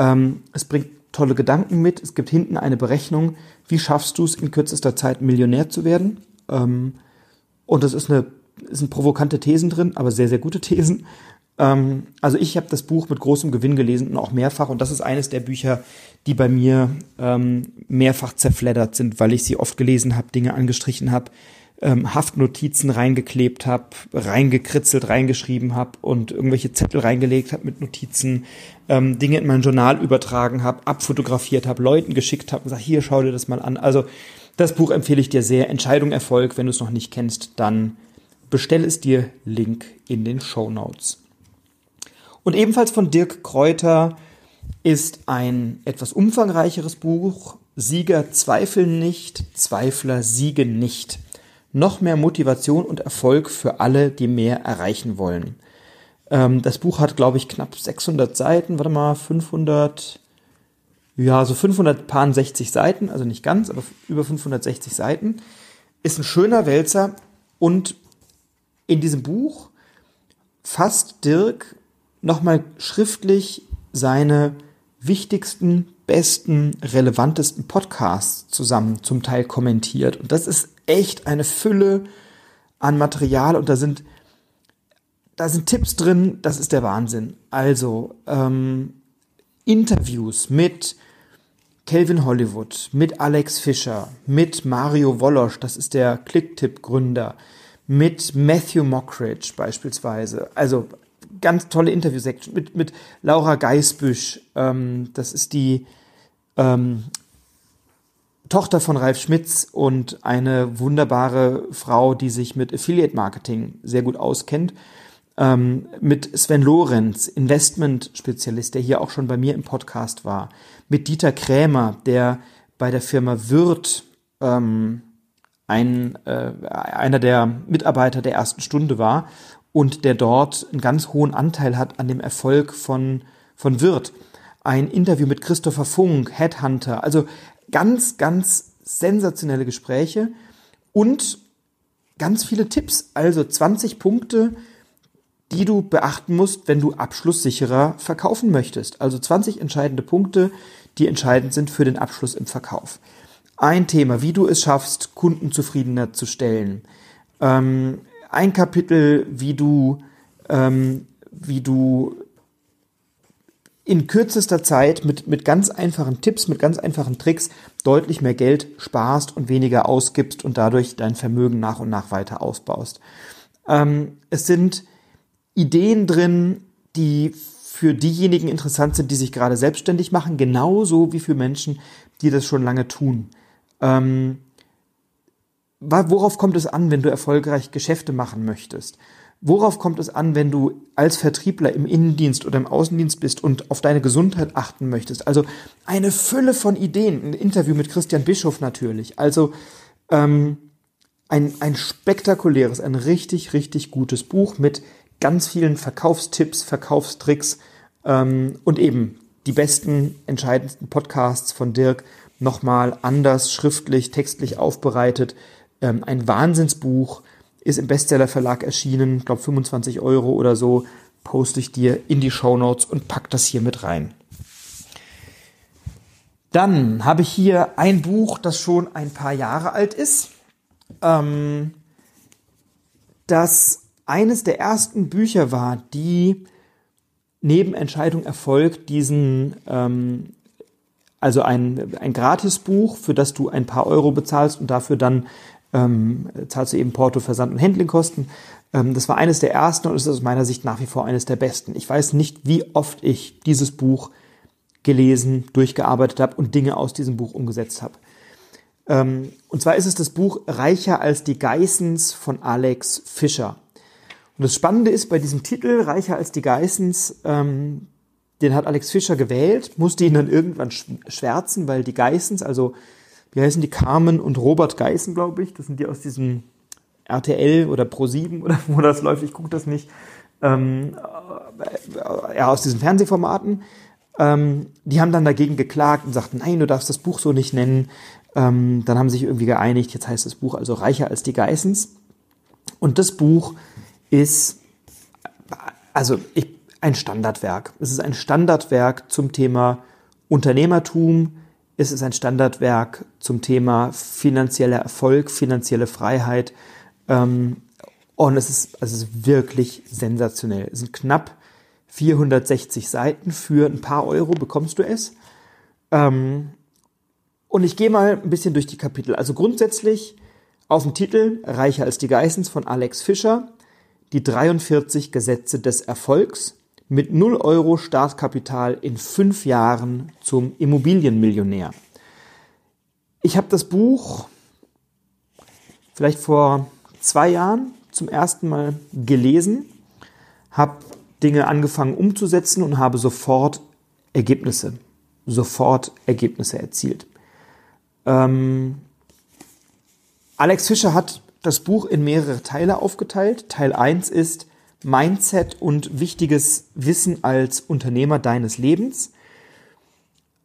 ähm, es bringt tolle Gedanken mit. Es gibt hinten eine Berechnung, wie schaffst du es in kürzester Zeit Millionär zu werden. Ähm, und das ist eine, sind provokante Thesen drin, aber sehr, sehr gute Thesen. Ähm, also ich habe das Buch mit großem Gewinn gelesen und auch mehrfach. Und das ist eines der Bücher, die bei mir ähm, mehrfach zerfleddert sind, weil ich sie oft gelesen habe, Dinge angestrichen habe, ähm, Haftnotizen reingeklebt habe, reingekritzelt, reingeschrieben habe und irgendwelche Zettel reingelegt habe mit Notizen, ähm, Dinge in mein Journal übertragen habe, abfotografiert habe, Leuten geschickt habe und gesagt, hier schau dir das mal an. Also das Buch empfehle ich dir sehr. Entscheidung Erfolg, wenn du es noch nicht kennst, dann bestell es dir. Link in den Show Notes. Und ebenfalls von Dirk Kräuter ist ein etwas umfangreicheres Buch. Sieger zweifeln nicht, Zweifler siegen nicht. Noch mehr Motivation und Erfolg für alle, die mehr erreichen wollen. Ähm, das Buch hat, glaube ich, knapp 600 Seiten. Warte mal, 500, ja, so 560 Seiten, also nicht ganz, aber über 560 Seiten. Ist ein schöner Wälzer und in diesem Buch fasst Dirk nochmal schriftlich seine wichtigsten, besten, relevantesten Podcasts zusammen zum Teil kommentiert. Und das ist echt eine Fülle an Material und da sind, da sind Tipps drin, das ist der Wahnsinn. Also ähm, Interviews mit Kelvin Hollywood, mit Alex Fischer, mit Mario Wolosch, das ist der Clicktip-Gründer, mit Matthew Mockridge beispielsweise. Also ganz tolle Interview-Section mit, mit Laura Geisbüsch. Ähm, das ist die ähm, Tochter von Ralf Schmitz und eine wunderbare Frau, die sich mit Affiliate Marketing sehr gut auskennt. Ähm, mit Sven Lorenz, Investment-Spezialist, der hier auch schon bei mir im Podcast war. Mit Dieter Krämer, der bei der Firma Wirt ähm, ein, äh, einer der Mitarbeiter der ersten Stunde war und der dort einen ganz hohen Anteil hat an dem Erfolg von, von Wirt. Ein Interview mit Christopher Funk, Headhunter, also ganz, ganz sensationelle Gespräche und ganz viele Tipps, also 20 Punkte, die du beachten musst, wenn du abschlusssicherer verkaufen möchtest. Also 20 entscheidende Punkte, die entscheidend sind für den Abschluss im Verkauf. Ein Thema, wie du es schaffst, Kunden zufriedener zu stellen. Ähm, ein Kapitel, wie du, ähm, wie du in kürzester Zeit mit, mit ganz einfachen Tipps, mit ganz einfachen Tricks deutlich mehr Geld sparst und weniger ausgibst und dadurch dein Vermögen nach und nach weiter ausbaust. Ähm, es sind Ideen drin, die für diejenigen interessant sind, die sich gerade selbstständig machen, genauso wie für Menschen, die das schon lange tun. Ähm, worauf kommt es an, wenn du erfolgreich Geschäfte machen möchtest? Worauf kommt es an, wenn du als Vertriebler im Innendienst oder im Außendienst bist und auf deine Gesundheit achten möchtest? Also eine Fülle von Ideen. Ein Interview mit Christian Bischof natürlich. Also ähm, ein, ein spektakuläres, ein richtig, richtig gutes Buch mit ganz vielen Verkaufstipps, Verkaufstricks ähm, und eben die besten, entscheidendsten Podcasts von Dirk nochmal anders, schriftlich, textlich aufbereitet ähm, ein Wahnsinnsbuch, ist im Bestseller Verlag erschienen, glaube 25 Euro oder so, poste ich dir in die Show Notes und pack das hier mit rein. Dann habe ich hier ein Buch, das schon ein paar Jahre alt ist. Ähm, das eines der ersten Bücher war, die neben Entscheidung Erfolg diesen ähm, also ein, ein Gratisbuch, für das du ein paar Euro bezahlst und dafür dann ähm, zahlst du eben Porto, Versand und Handlingkosten. Ähm, das war eines der ersten und ist aus meiner Sicht nach wie vor eines der besten. Ich weiß nicht, wie oft ich dieses Buch gelesen, durchgearbeitet habe und Dinge aus diesem Buch umgesetzt habe. Ähm, und zwar ist es das Buch Reicher als die Geissens von Alex Fischer. Und das Spannende ist bei diesem Titel, Reicher als die Geissens, ähm, den hat Alex Fischer gewählt, musste ihn dann irgendwann schwärzen, weil die Geissens, also wie heißen die, Carmen und Robert Geißen, glaube ich. Das sind die aus diesem RTL oder Pro7 oder wo das läuft, ich gucke das nicht. ähm, äh, ja, aus diesen Fernsehformaten. Ähm, die haben dann dagegen geklagt und sagten, nein, du darfst das Buch so nicht nennen. Ähm, dann haben sie sich irgendwie geeinigt, jetzt heißt das Buch also Reicher als die Geissens. Und das Buch ist, also ich, ein Standardwerk. Es ist ein Standardwerk zum Thema Unternehmertum. Es ist ein Standardwerk zum Thema finanzieller Erfolg, finanzielle Freiheit. Ähm, und es ist, also es ist wirklich sensationell. Es sind knapp 460 Seiten. Für ein paar Euro bekommst du es. Ähm, und ich gehe mal ein bisschen durch die Kapitel. Also grundsätzlich auf dem Titel Reicher als die Geissens von Alex Fischer, die 43 Gesetze des Erfolgs mit 0 Euro Startkapital in fünf Jahren zum Immobilienmillionär. Ich habe das Buch vielleicht vor zwei Jahren zum ersten Mal gelesen, habe Dinge angefangen umzusetzen und habe sofort Ergebnisse, sofort Ergebnisse erzielt. Ähm, Alex Fischer hat das Buch in mehrere Teile aufgeteilt. Teil 1 ist Mindset und wichtiges Wissen als Unternehmer deines Lebens.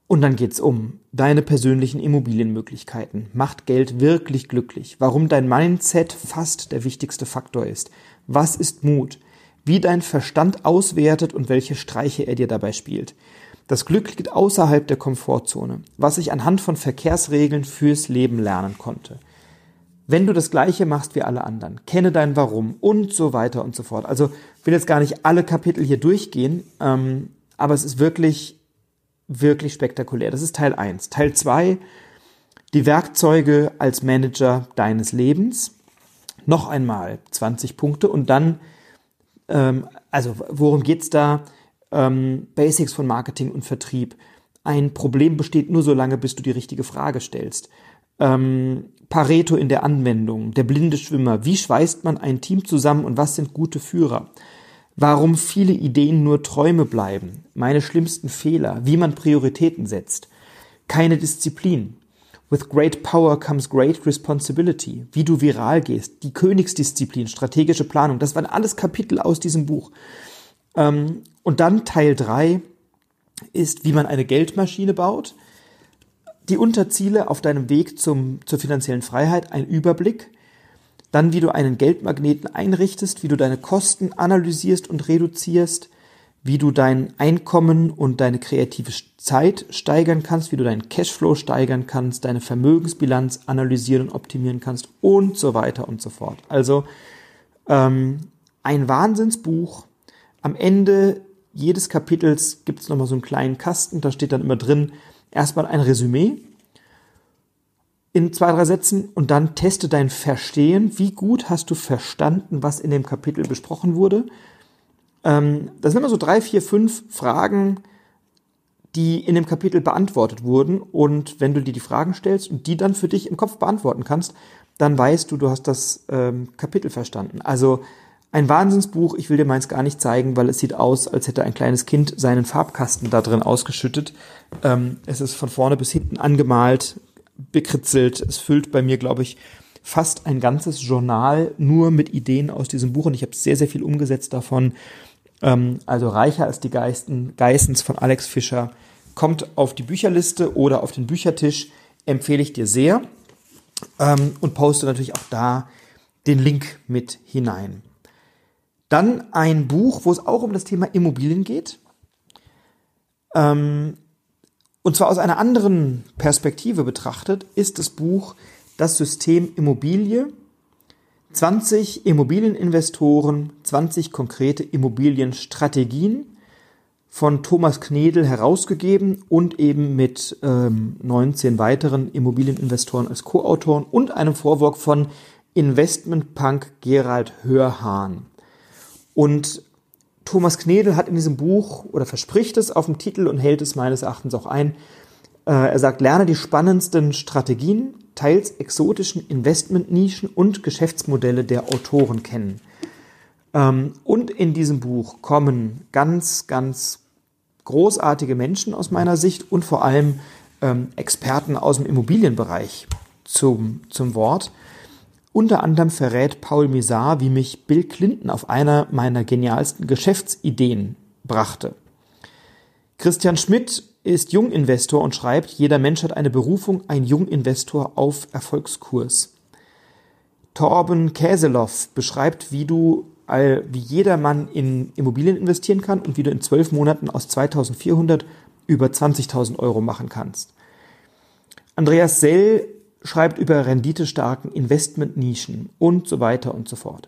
Und dann geht's um deine persönlichen Immobilienmöglichkeiten. Macht Geld wirklich glücklich? Warum dein Mindset fast der wichtigste Faktor ist? Was ist Mut? Wie dein Verstand auswertet und welche Streiche er dir dabei spielt. Das Glück liegt außerhalb der Komfortzone, was ich anhand von Verkehrsregeln fürs Leben lernen konnte. Wenn du das Gleiche machst wie alle anderen, kenne dein Warum und so weiter und so fort. Also will jetzt gar nicht alle Kapitel hier durchgehen, ähm, aber es ist wirklich, wirklich spektakulär. Das ist Teil 1. Teil 2, die Werkzeuge als Manager deines Lebens. Noch einmal 20 Punkte und dann, ähm, also worum geht's da? ähm, Basics von Marketing und Vertrieb. Ein Problem besteht nur so lange, bis du die richtige Frage stellst. Ähm, Pareto in der Anwendung, der blinde Schwimmer, wie schweißt man ein Team zusammen und was sind gute Führer? Warum viele Ideen nur Träume bleiben, meine schlimmsten Fehler, wie man Prioritäten setzt. Keine Disziplin. With great power comes great responsibility. Wie du viral gehst, die Königsdisziplin, strategische Planung, das waren alles Kapitel aus diesem Buch. Ähm, und dann Teil drei ist, wie man eine Geldmaschine baut. Die Unterziele auf deinem Weg zum, zur finanziellen Freiheit, ein Überblick. Dann, wie du einen Geldmagneten einrichtest, wie du deine Kosten analysierst und reduzierst, wie du dein Einkommen und deine kreative Zeit steigern kannst, wie du deinen Cashflow steigern kannst, deine Vermögensbilanz analysieren und optimieren kannst und so weiter und so fort. Also ähm, ein Wahnsinnsbuch, am Ende jedes Kapitels gibt es nochmal so einen kleinen Kasten, da steht dann immer drin, erstmal ein Resümee in zwei, drei Sätzen und dann teste dein Verstehen. Wie gut hast du verstanden, was in dem Kapitel besprochen wurde? Ähm, das sind immer so drei, vier, fünf Fragen, die in dem Kapitel beantwortet wurden. Und wenn du dir die Fragen stellst und die dann für dich im Kopf beantworten kannst, dann weißt du, du hast das ähm, Kapitel verstanden. Also ein Wahnsinnsbuch, ich will dir meins gar nicht zeigen, weil es sieht aus, als hätte ein kleines Kind seinen Farbkasten da drin ausgeschüttet. Ähm, es ist von vorne bis hinten angemalt, bekritzelt. Es füllt bei mir, glaube ich, fast ein ganzes Journal nur mit Ideen aus diesem Buch und ich habe sehr, sehr viel umgesetzt davon. Ähm, also reicher als die Geisten, Geissens von Alex Fischer kommt auf die Bücherliste oder auf den Büchertisch, empfehle ich dir sehr ähm, und poste natürlich auch da den Link mit hinein. Dann ein Buch, wo es auch um das Thema Immobilien geht. Ähm, und zwar aus einer anderen Perspektive betrachtet, ist das Buch Das System Immobilie. 20 Immobilieninvestoren, 20 konkrete Immobilienstrategien von Thomas Knedel herausgegeben und eben mit ähm, 19 weiteren Immobilieninvestoren als Co-Autoren und einem Vorwort von Investmentpunk Gerald Hörhahn. Und Thomas Knedel hat in diesem Buch oder verspricht es auf dem Titel und hält es meines Erachtens auch ein. Äh, er sagt, lerne die spannendsten Strategien, teils exotischen Investmentnischen und Geschäftsmodelle der Autoren kennen. Ähm, und in diesem Buch kommen ganz, ganz großartige Menschen aus meiner Sicht und vor allem ähm, Experten aus dem Immobilienbereich zum, zum Wort. Unter anderem verrät Paul Misar, wie mich Bill Clinton auf einer meiner genialsten Geschäftsideen brachte. Christian Schmidt ist Junginvestor und schreibt, jeder Mensch hat eine Berufung, ein Junginvestor auf Erfolgskurs. Torben Käseloff beschreibt, wie du, wie jeder Mann in Immobilien investieren kann und wie du in zwölf Monaten aus 2400 über 20.000 Euro machen kannst. Andreas Sell schreibt über renditestarken Investmentnischen und so weiter und so fort.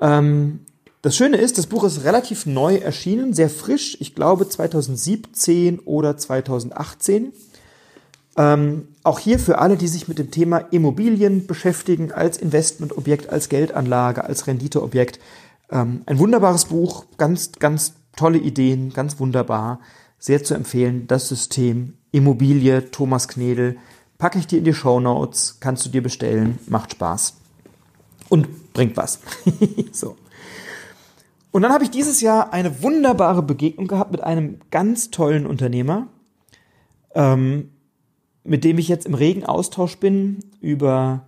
Ähm, das Schöne ist, das Buch ist relativ neu erschienen, sehr frisch, ich glaube 2017 oder 2018. Ähm, auch hier für alle, die sich mit dem Thema Immobilien beschäftigen, als Investmentobjekt, als Geldanlage, als Renditeobjekt. Ähm, ein wunderbares Buch, ganz, ganz tolle Ideen, ganz wunderbar. Sehr zu empfehlen, das System Immobilie, Thomas Knedel, packe ich dir in die Show Notes, kannst du dir bestellen, macht Spaß und bringt was. so. Und dann habe ich dieses Jahr eine wunderbare Begegnung gehabt mit einem ganz tollen Unternehmer, ähm, mit dem ich jetzt im regen Austausch bin über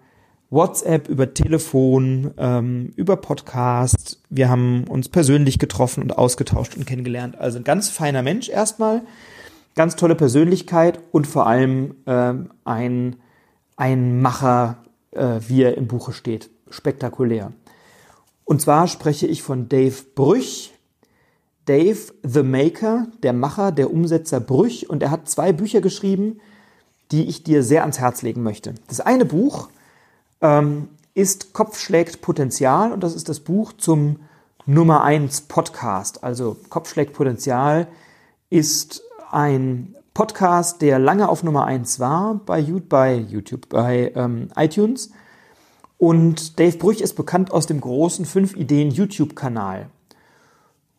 WhatsApp, über Telefon, ähm, über Podcast. Wir haben uns persönlich getroffen und ausgetauscht und kennengelernt. Also ein ganz feiner Mensch erstmal, ganz tolle Persönlichkeit und vor allem ähm, ein, ein Macher, äh, wie er im Buche steht. Spektakulär. Und zwar spreche ich von Dave Brüch. Dave the Maker, der Macher, der Umsetzer Brüch. Und er hat zwei Bücher geschrieben, die ich dir sehr ans Herz legen möchte. Das eine Buch ähm, ist Kopf schlägt Potenzial und das ist das Buch zum Nummer 1 Podcast. Also Kopf schlägt Potenzial ist ein Podcast, der lange auf Nummer 1 war bei, YouTube, bei ähm, iTunes. Und Dave Brüch ist bekannt aus dem großen 5 Ideen YouTube-Kanal.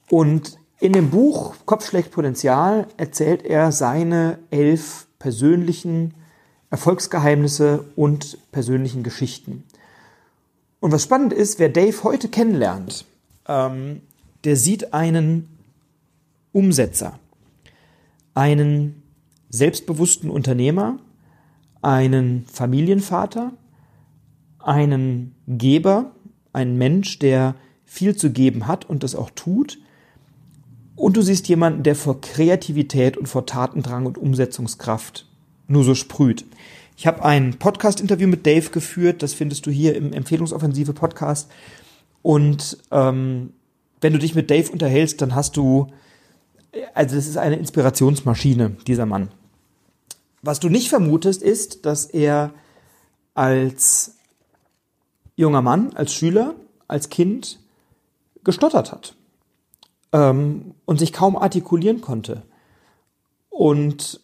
Und in dem Buch Kopf schlägt Potenzial erzählt er seine elf persönlichen Erfolgsgeheimnisse und persönlichen Geschichten. Und was spannend ist, wer Dave heute kennenlernt, ähm, der sieht einen Umsetzer einen selbstbewussten Unternehmer, einen Familienvater, einen Geber, einen Mensch, der viel zu geben hat und das auch tut. Und du siehst jemanden, der vor Kreativität und vor Tatendrang und Umsetzungskraft nur so sprüht. Ich habe ein Podcast-Interview mit Dave geführt, das findest du hier im Empfehlungsoffensive Podcast. Und ähm, wenn du dich mit Dave unterhältst, dann hast du also das ist eine Inspirationsmaschine, dieser Mann. Was du nicht vermutest, ist, dass er als junger Mann, als Schüler, als Kind gestottert hat ähm, und sich kaum artikulieren konnte und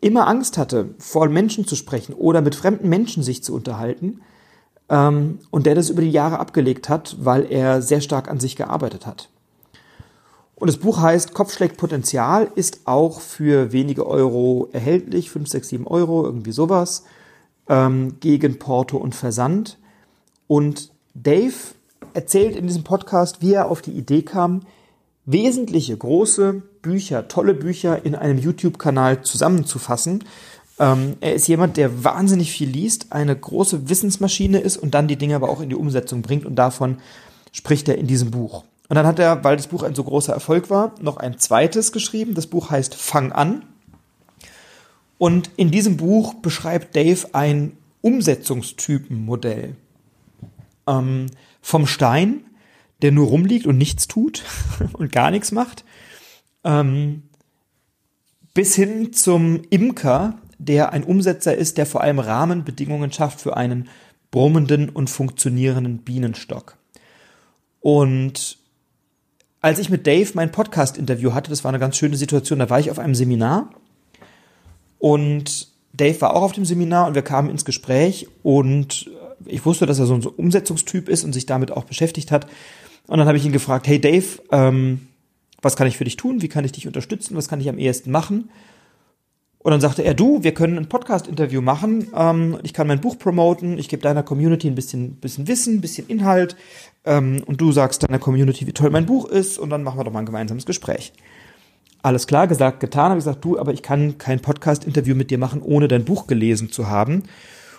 immer Angst hatte, vor Menschen zu sprechen oder mit fremden Menschen sich zu unterhalten ähm, und der das über die Jahre abgelegt hat, weil er sehr stark an sich gearbeitet hat. Und das Buch heißt Potenzial, ist auch für wenige Euro erhältlich, 5, 6, 7 Euro, irgendwie sowas, ähm, gegen Porto und Versand. Und Dave erzählt in diesem Podcast, wie er auf die Idee kam, wesentliche große Bücher, tolle Bücher in einem YouTube-Kanal zusammenzufassen. Ähm, er ist jemand, der wahnsinnig viel liest, eine große Wissensmaschine ist und dann die Dinge aber auch in die Umsetzung bringt und davon spricht er in diesem Buch. Und dann hat er, weil das Buch ein so großer Erfolg war, noch ein zweites geschrieben. Das Buch heißt Fang an. Und in diesem Buch beschreibt Dave ein Umsetzungstypenmodell. Ähm, vom Stein, der nur rumliegt und nichts tut und gar nichts macht, ähm, bis hin zum Imker, der ein Umsetzer ist, der vor allem Rahmenbedingungen schafft für einen brummenden und funktionierenden Bienenstock. Und als ich mit Dave mein Podcast-Interview hatte, das war eine ganz schöne Situation, da war ich auf einem Seminar und Dave war auch auf dem Seminar und wir kamen ins Gespräch und ich wusste, dass er so ein Umsetzungstyp ist und sich damit auch beschäftigt hat. Und dann habe ich ihn gefragt, hey Dave, ähm, was kann ich für dich tun? Wie kann ich dich unterstützen? Was kann ich am ehesten machen? Und dann sagte er, du, wir können ein Podcast-Interview machen. Ähm, ich kann mein Buch promoten. Ich gebe deiner Community ein bisschen, bisschen Wissen, ein bisschen Inhalt. Ähm, und du sagst deiner Community, wie toll mein Buch ist. Und dann machen wir doch mal ein gemeinsames Gespräch. Alles klar, gesagt, getan. Habe gesagt, du, aber ich kann kein Podcast-Interview mit dir machen, ohne dein Buch gelesen zu haben.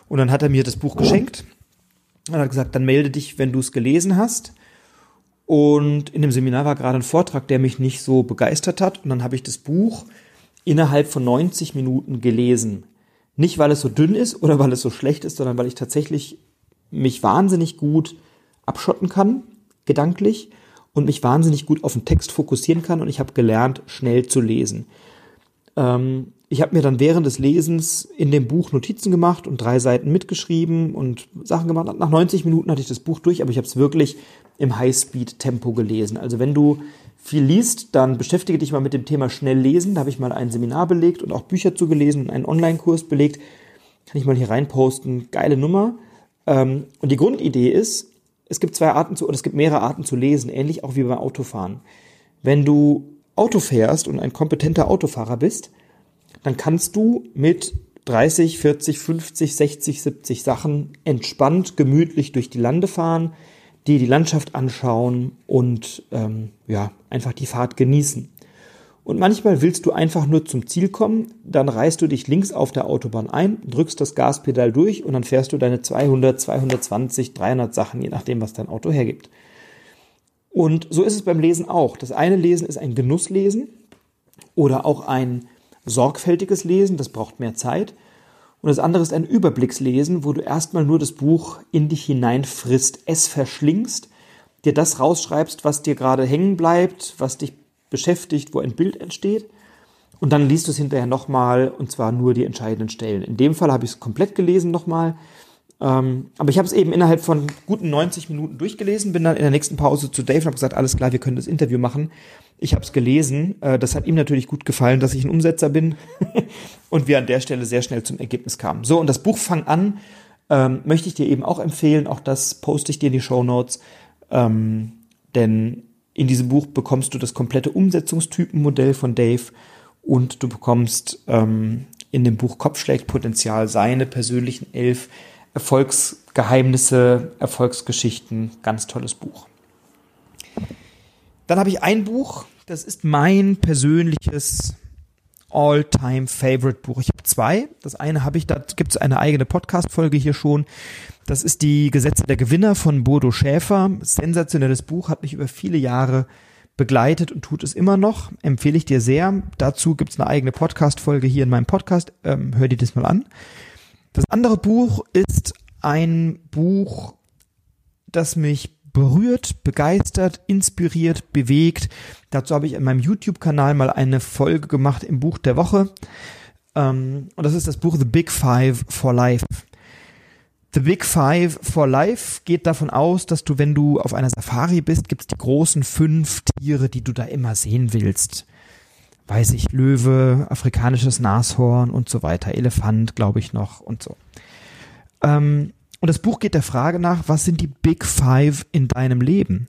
Und dann hat er mir das Buch geschenkt. Er hat gesagt, dann melde dich, wenn du es gelesen hast. Und in dem Seminar war gerade ein Vortrag, der mich nicht so begeistert hat. Und dann habe ich das Buch innerhalb von 90 Minuten gelesen. Nicht, weil es so dünn ist oder weil es so schlecht ist, sondern weil ich tatsächlich mich wahnsinnig gut abschotten kann, gedanklich, und mich wahnsinnig gut auf den Text fokussieren kann. Und ich habe gelernt, schnell zu lesen. Ähm, ich habe mir dann während des Lesens in dem Buch Notizen gemacht und drei Seiten mitgeschrieben und Sachen gemacht. Nach 90 Minuten hatte ich das Buch durch, aber ich habe es wirklich im Highspeed-Tempo gelesen. Also wenn du viel liest, dann beschäftige dich mal mit dem Thema schnell lesen. Da habe ich mal ein Seminar belegt und auch Bücher zugelesen und einen Online-Kurs belegt. Kann ich mal hier reinposten. Geile Nummer. Ähm, und die Grundidee ist, es gibt zwei Arten zu, oder es gibt mehrere Arten zu lesen, ähnlich auch wie beim Autofahren. Wenn du Auto fährst und ein kompetenter Autofahrer bist, dann kannst du mit 30, 40, 50, 60, 70 Sachen entspannt, gemütlich durch die Lande fahren, dir die Landschaft anschauen und ähm, ja, einfach die Fahrt genießen. Und manchmal willst du einfach nur zum Ziel kommen, dann reißt du dich links auf der Autobahn ein, drückst das Gaspedal durch und dann fährst du deine 200, 220, 300 Sachen, je nachdem, was dein Auto hergibt. Und so ist es beim Lesen auch. Das eine Lesen ist ein Genusslesen oder auch ein sorgfältiges Lesen, das braucht mehr Zeit. Und das andere ist ein Überblickslesen, wo du erstmal nur das Buch in dich hineinfrisst, es verschlingst, dir das rausschreibst, was dir gerade hängen bleibt, was dich beschäftigt, wo ein Bild entsteht. Und dann liest du es hinterher nochmal und zwar nur die entscheidenden Stellen. In dem Fall habe ich es komplett gelesen nochmal. Ähm, aber ich habe es eben innerhalb von guten 90 Minuten durchgelesen, bin dann in der nächsten Pause zu Dave und habe gesagt, alles klar, wir können das Interview machen. Ich habe es gelesen. Äh, das hat ihm natürlich gut gefallen, dass ich ein Umsetzer bin und wir an der Stelle sehr schnell zum Ergebnis kamen. So, und das Buch Fang an ähm, möchte ich dir eben auch empfehlen. Auch das poste ich dir in die Show Notes. Ähm, denn in diesem Buch bekommst du das komplette Umsetzungstypenmodell von Dave und du bekommst ähm, in dem Buch Kopfschlägpotenzial seine persönlichen elf Erfolgsgeheimnisse, Erfolgsgeschichten. Ganz tolles Buch. Dann habe ich ein Buch, das ist mein persönliches All-Time Favorite Buch. Ich habe zwei. Das eine habe ich, da gibt es eine eigene Podcast-Folge hier schon. Das ist die Gesetze der Gewinner von Bodo Schäfer. Sensationelles Buch, hat mich über viele Jahre begleitet und tut es immer noch. Empfehle ich dir sehr. Dazu gibt es eine eigene Podcast-Folge hier in meinem Podcast. Ähm, hör dir das mal an. Das andere Buch ist ein Buch, das mich berührt, begeistert, inspiriert, bewegt. Dazu habe ich in meinem YouTube-Kanal mal eine Folge gemacht im Buch der Woche. Ähm, und das ist das Buch The Big Five for Life. The Big Five for Life geht davon aus, dass du, wenn du auf einer Safari bist, gibt es die großen fünf Tiere, die du da immer sehen willst. Weiß ich, Löwe, afrikanisches Nashorn und so weiter, Elefant, glaube ich noch und so. Ähm, und das Buch geht der Frage nach, was sind die Big Five in deinem Leben?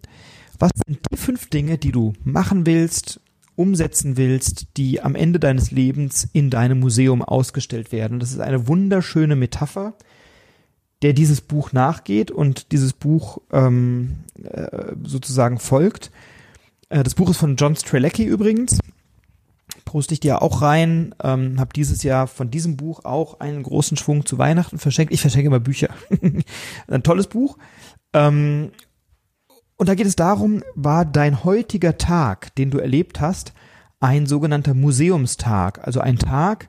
Was sind die fünf Dinge, die du machen willst, umsetzen willst, die am Ende deines Lebens in deinem Museum ausgestellt werden? Das ist eine wunderschöne Metapher, der dieses Buch nachgeht und dieses Buch ähm, äh, sozusagen folgt. Äh, das Buch ist von John Strelecki übrigens poste ich dir auch rein. Ähm, habe dieses Jahr von diesem Buch auch einen großen Schwung zu Weihnachten verschenkt. Ich verschenke immer Bücher. Ein tolles Buch. Ähm, und da geht es darum, war dein heutiger Tag, den du erlebt hast, ein sogenannter Museumstag, also ein Tag,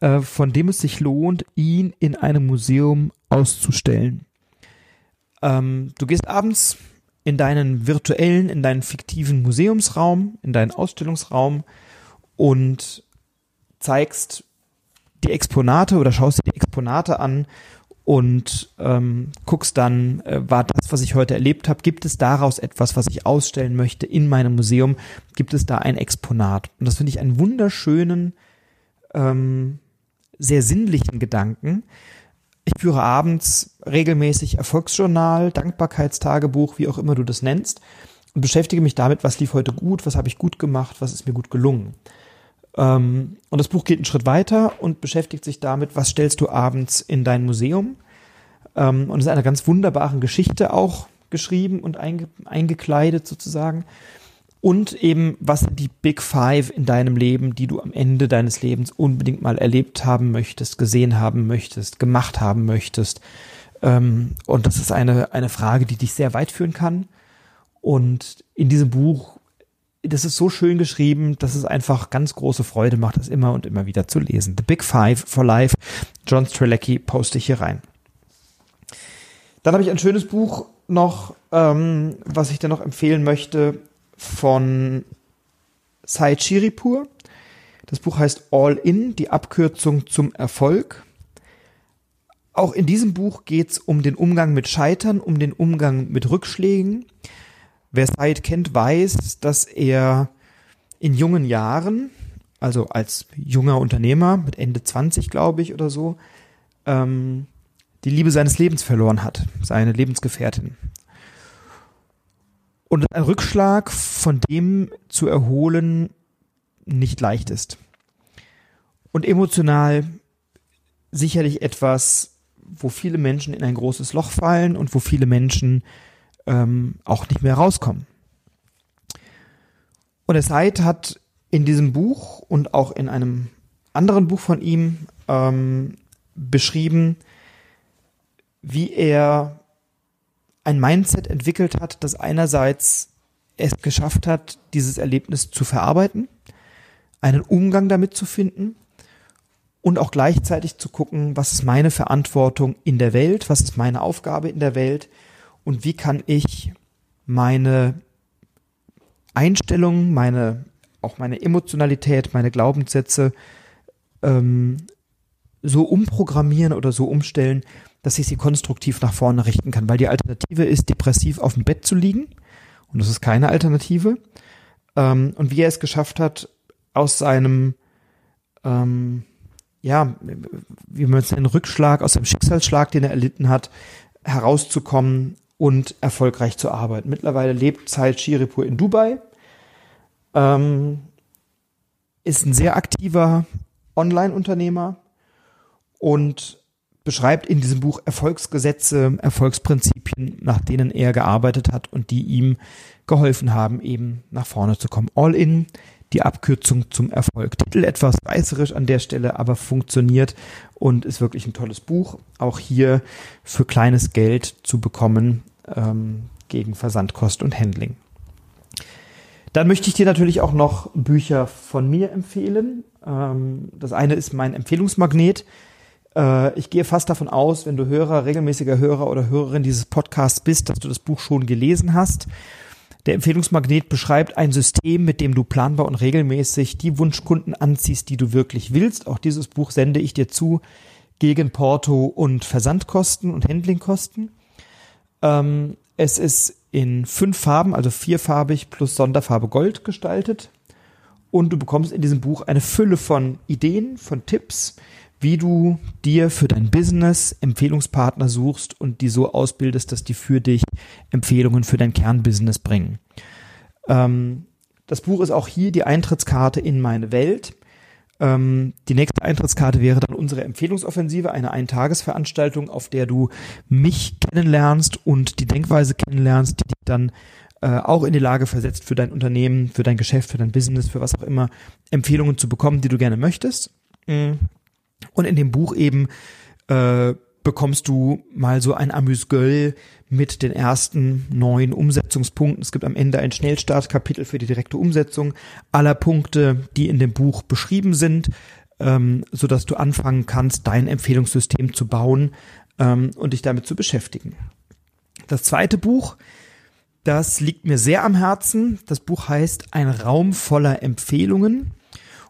äh, von dem es sich lohnt, ihn in einem Museum auszustellen. Ähm, du gehst abends in deinen virtuellen, in deinen fiktiven Museumsraum, in deinen Ausstellungsraum, und zeigst die Exponate oder schaust dir die Exponate an und ähm, guckst dann, äh, war das, was ich heute erlebt habe, gibt es daraus etwas, was ich ausstellen möchte in meinem Museum? Gibt es da ein Exponat? Und das finde ich einen wunderschönen, ähm, sehr sinnlichen Gedanken. Ich führe abends regelmäßig Erfolgsjournal, Dankbarkeitstagebuch, wie auch immer du das nennst, und beschäftige mich damit, was lief heute gut, was habe ich gut gemacht, was ist mir gut gelungen. Ähm, und das Buch geht einen Schritt weiter und beschäftigt sich damit, was stellst du abends in dein Museum. Ähm, und es ist eine ganz wunderbare Geschichte auch geschrieben und einge eingekleidet sozusagen. und eben, was sind die Big Five in deinem Leben, die du am Ende deines Lebens unbedingt mal erlebt haben möchtest, gesehen haben möchtest, gemacht haben möchtest. Ähm, und das ist eine, eine Frage, die dich sehr weit führen kann. Und in diesem Buch, das ist so schön geschrieben, dass es einfach ganz große Freude macht, das immer und immer wieder zu lesen. The Big Five for Life, John Strelecki poste ich hier rein. Dann habe ich ein schönes Buch noch, ähm, was ich dir noch empfehlen möchte, von Sai Chiripur. Das Buch heißt All In, die Abkürzung zum Erfolg. Auch in diesem Buch geht es um den Umgang mit Scheitern, um den Umgang mit Rückschlägen. Wer Said kennt, weiß, dass er in jungen Jahren, also als junger Unternehmer mit Ende 20, glaube ich, oder so, ähm, die Liebe seines Lebens verloren hat, seine Lebensgefährtin. Und ein Rückschlag von dem zu erholen nicht leicht ist. Und emotional sicherlich etwas, wo viele Menschen in ein großes Loch fallen und wo viele Menschen ähm, auch nicht mehr rauskommen. Und der Said hat in diesem Buch und auch in einem anderen Buch von ihm ähm, beschrieben, wie er ein Mindset entwickelt hat, das einerseits es geschafft hat, dieses Erlebnis zu verarbeiten, einen Umgang damit zu finden und auch gleichzeitig zu gucken, was ist meine Verantwortung in der Welt, was ist meine Aufgabe in der Welt und wie kann ich meine Einstellung, meine auch meine Emotionalität, meine Glaubenssätze ähm, so umprogrammieren oder so umstellen, dass ich sie konstruktiv nach vorne richten kann, weil die Alternative ist, depressiv auf dem Bett zu liegen. Und das ist keine Alternative. Ähm, und wie er es geschafft hat, aus seinem, ähm, ja, wie man es nennt, Rückschlag, aus seinem Schicksalsschlag, den er erlitten hat, herauszukommen und erfolgreich zu arbeiten. Mittlerweile lebt Said Shiripur in Dubai, ähm, ist ein sehr aktiver Online-Unternehmer und beschreibt in diesem Buch Erfolgsgesetze, Erfolgsprinzipien, nach denen er gearbeitet hat und die ihm geholfen haben, eben nach vorne zu kommen. All in, die Abkürzung zum Erfolg. Titel etwas reißerisch an der Stelle, aber funktioniert und ist wirklich ein tolles Buch. Auch hier für kleines Geld zu bekommen ähm, gegen Versandkost und Handling. Dann möchte ich dir natürlich auch noch Bücher von mir empfehlen. Ähm, das eine ist mein Empfehlungsmagnet. Äh, ich gehe fast davon aus, wenn du Hörer, regelmäßiger Hörer oder Hörerin dieses Podcasts bist, dass du das Buch schon gelesen hast. Der Empfehlungsmagnet beschreibt ein System, mit dem du planbar und regelmäßig die Wunschkunden anziehst, die du wirklich willst. Auch dieses Buch sende ich dir zu gegen Porto und Versandkosten und Handlingkosten. Ähm, es ist in fünf Farben, also vierfarbig plus Sonderfarbe Gold gestaltet. Und du bekommst in diesem Buch eine Fülle von Ideen, von Tipps, wie du dir für dein Business Empfehlungspartner suchst und die so ausbildest, dass die für dich Empfehlungen für dein Kernbusiness bringen. Ähm, das Buch ist auch hier die Eintrittskarte in meine Welt. Ähm, die nächste Eintrittskarte wäre dann unsere Empfehlungsoffensive, eine Eintagesveranstaltung, auf der du mich kennenlernst und die Denkweise kennenlernst, die dich dann äh, auch in die Lage versetzt, für dein Unternehmen, für dein Geschäft, für dein Business, für was auch immer, Empfehlungen zu bekommen, die du gerne möchtest. Mhm. Und in dem Buch eben äh, bekommst du mal so ein Amüsgöl mit den ersten neun Umsetzungspunkten. Es gibt am Ende ein Schnellstartkapitel für die direkte Umsetzung aller Punkte, die in dem Buch beschrieben sind, ähm, so dass du anfangen kannst, dein Empfehlungssystem zu bauen ähm, und dich damit zu beschäftigen. Das zweite Buch, das liegt mir sehr am Herzen. Das Buch heißt Ein Raum voller Empfehlungen.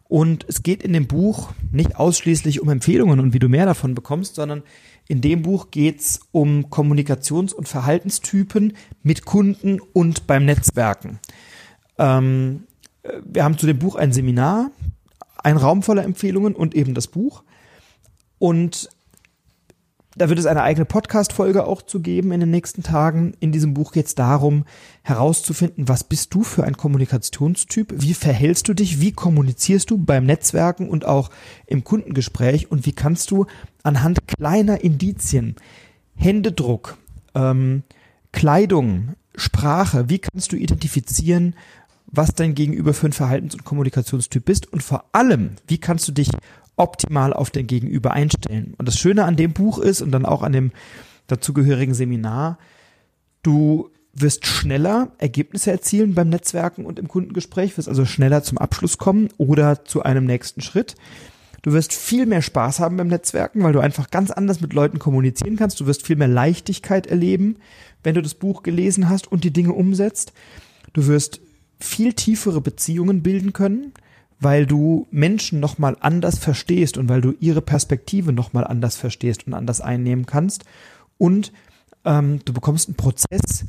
Und es geht in dem Buch nicht ausschließlich um Empfehlungen und wie du mehr davon bekommst, sondern in dem Buch geht's um Kommunikations- und Verhaltenstypen mit Kunden und beim Netzwerken. Ähm, wir haben zu dem Buch ein Seminar, ein Raum voller Empfehlungen und eben das Buch. Und da wird es eine eigene Podcast-Folge auch zu geben in den nächsten Tagen. In diesem Buch geht es darum, herauszufinden, was bist du für ein Kommunikationstyp? Wie verhältst du dich? Wie kommunizierst du beim Netzwerken und auch im Kundengespräch? Und wie kannst du anhand kleiner Indizien, Händedruck, ähm, Kleidung, Sprache, wie kannst du identifizieren, was dein Gegenüber für ein Verhaltens- und Kommunikationstyp bist und vor allem, wie kannst du dich optimal auf dein Gegenüber einstellen. Und das Schöne an dem Buch ist und dann auch an dem dazugehörigen Seminar, du wirst schneller Ergebnisse erzielen beim Netzwerken und im Kundengespräch, wirst also schneller zum Abschluss kommen oder zu einem nächsten Schritt. Du wirst viel mehr Spaß haben beim Netzwerken, weil du einfach ganz anders mit Leuten kommunizieren kannst. Du wirst viel mehr Leichtigkeit erleben, wenn du das Buch gelesen hast und die Dinge umsetzt. Du wirst viel tiefere Beziehungen bilden können, weil du Menschen nochmal anders verstehst und weil du ihre Perspektive nochmal anders verstehst und anders einnehmen kannst. Und ähm, du bekommst einen Prozess,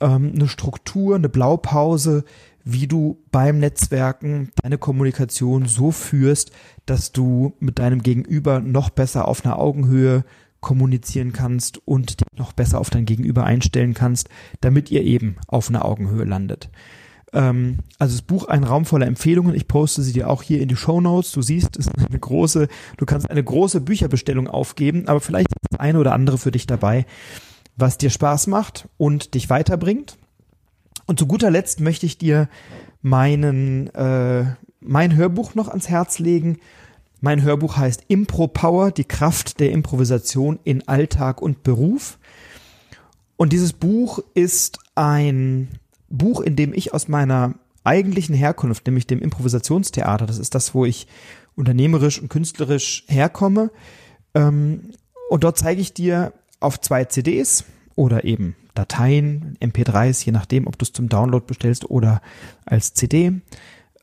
ähm, eine Struktur, eine Blaupause, wie du beim Netzwerken deine Kommunikation so führst, dass du mit deinem Gegenüber noch besser auf einer Augenhöhe kommunizieren kannst und dich noch besser auf dein Gegenüber einstellen kannst, damit ihr eben auf einer Augenhöhe landet. Ähm, also das Buch Ein Raum voller Empfehlungen, ich poste sie dir auch hier in die Show Notes. Du siehst, es ist eine große, du kannst eine große Bücherbestellung aufgeben, aber vielleicht ist das eine oder andere für dich dabei, was dir Spaß macht und dich weiterbringt. Und zu guter Letzt möchte ich dir meinen äh, mein Hörbuch noch ans Herz legen. Mein Hörbuch heißt Impro Power, die Kraft der Improvisation in Alltag und Beruf. Und dieses Buch ist ein Buch, in dem ich aus meiner eigentlichen Herkunft, nämlich dem Improvisationstheater, das ist das, wo ich unternehmerisch und künstlerisch herkomme, ähm, und dort zeige ich dir auf zwei CDs oder eben Dateien, MP3s, je nachdem, ob du es zum Download bestellst oder als CD.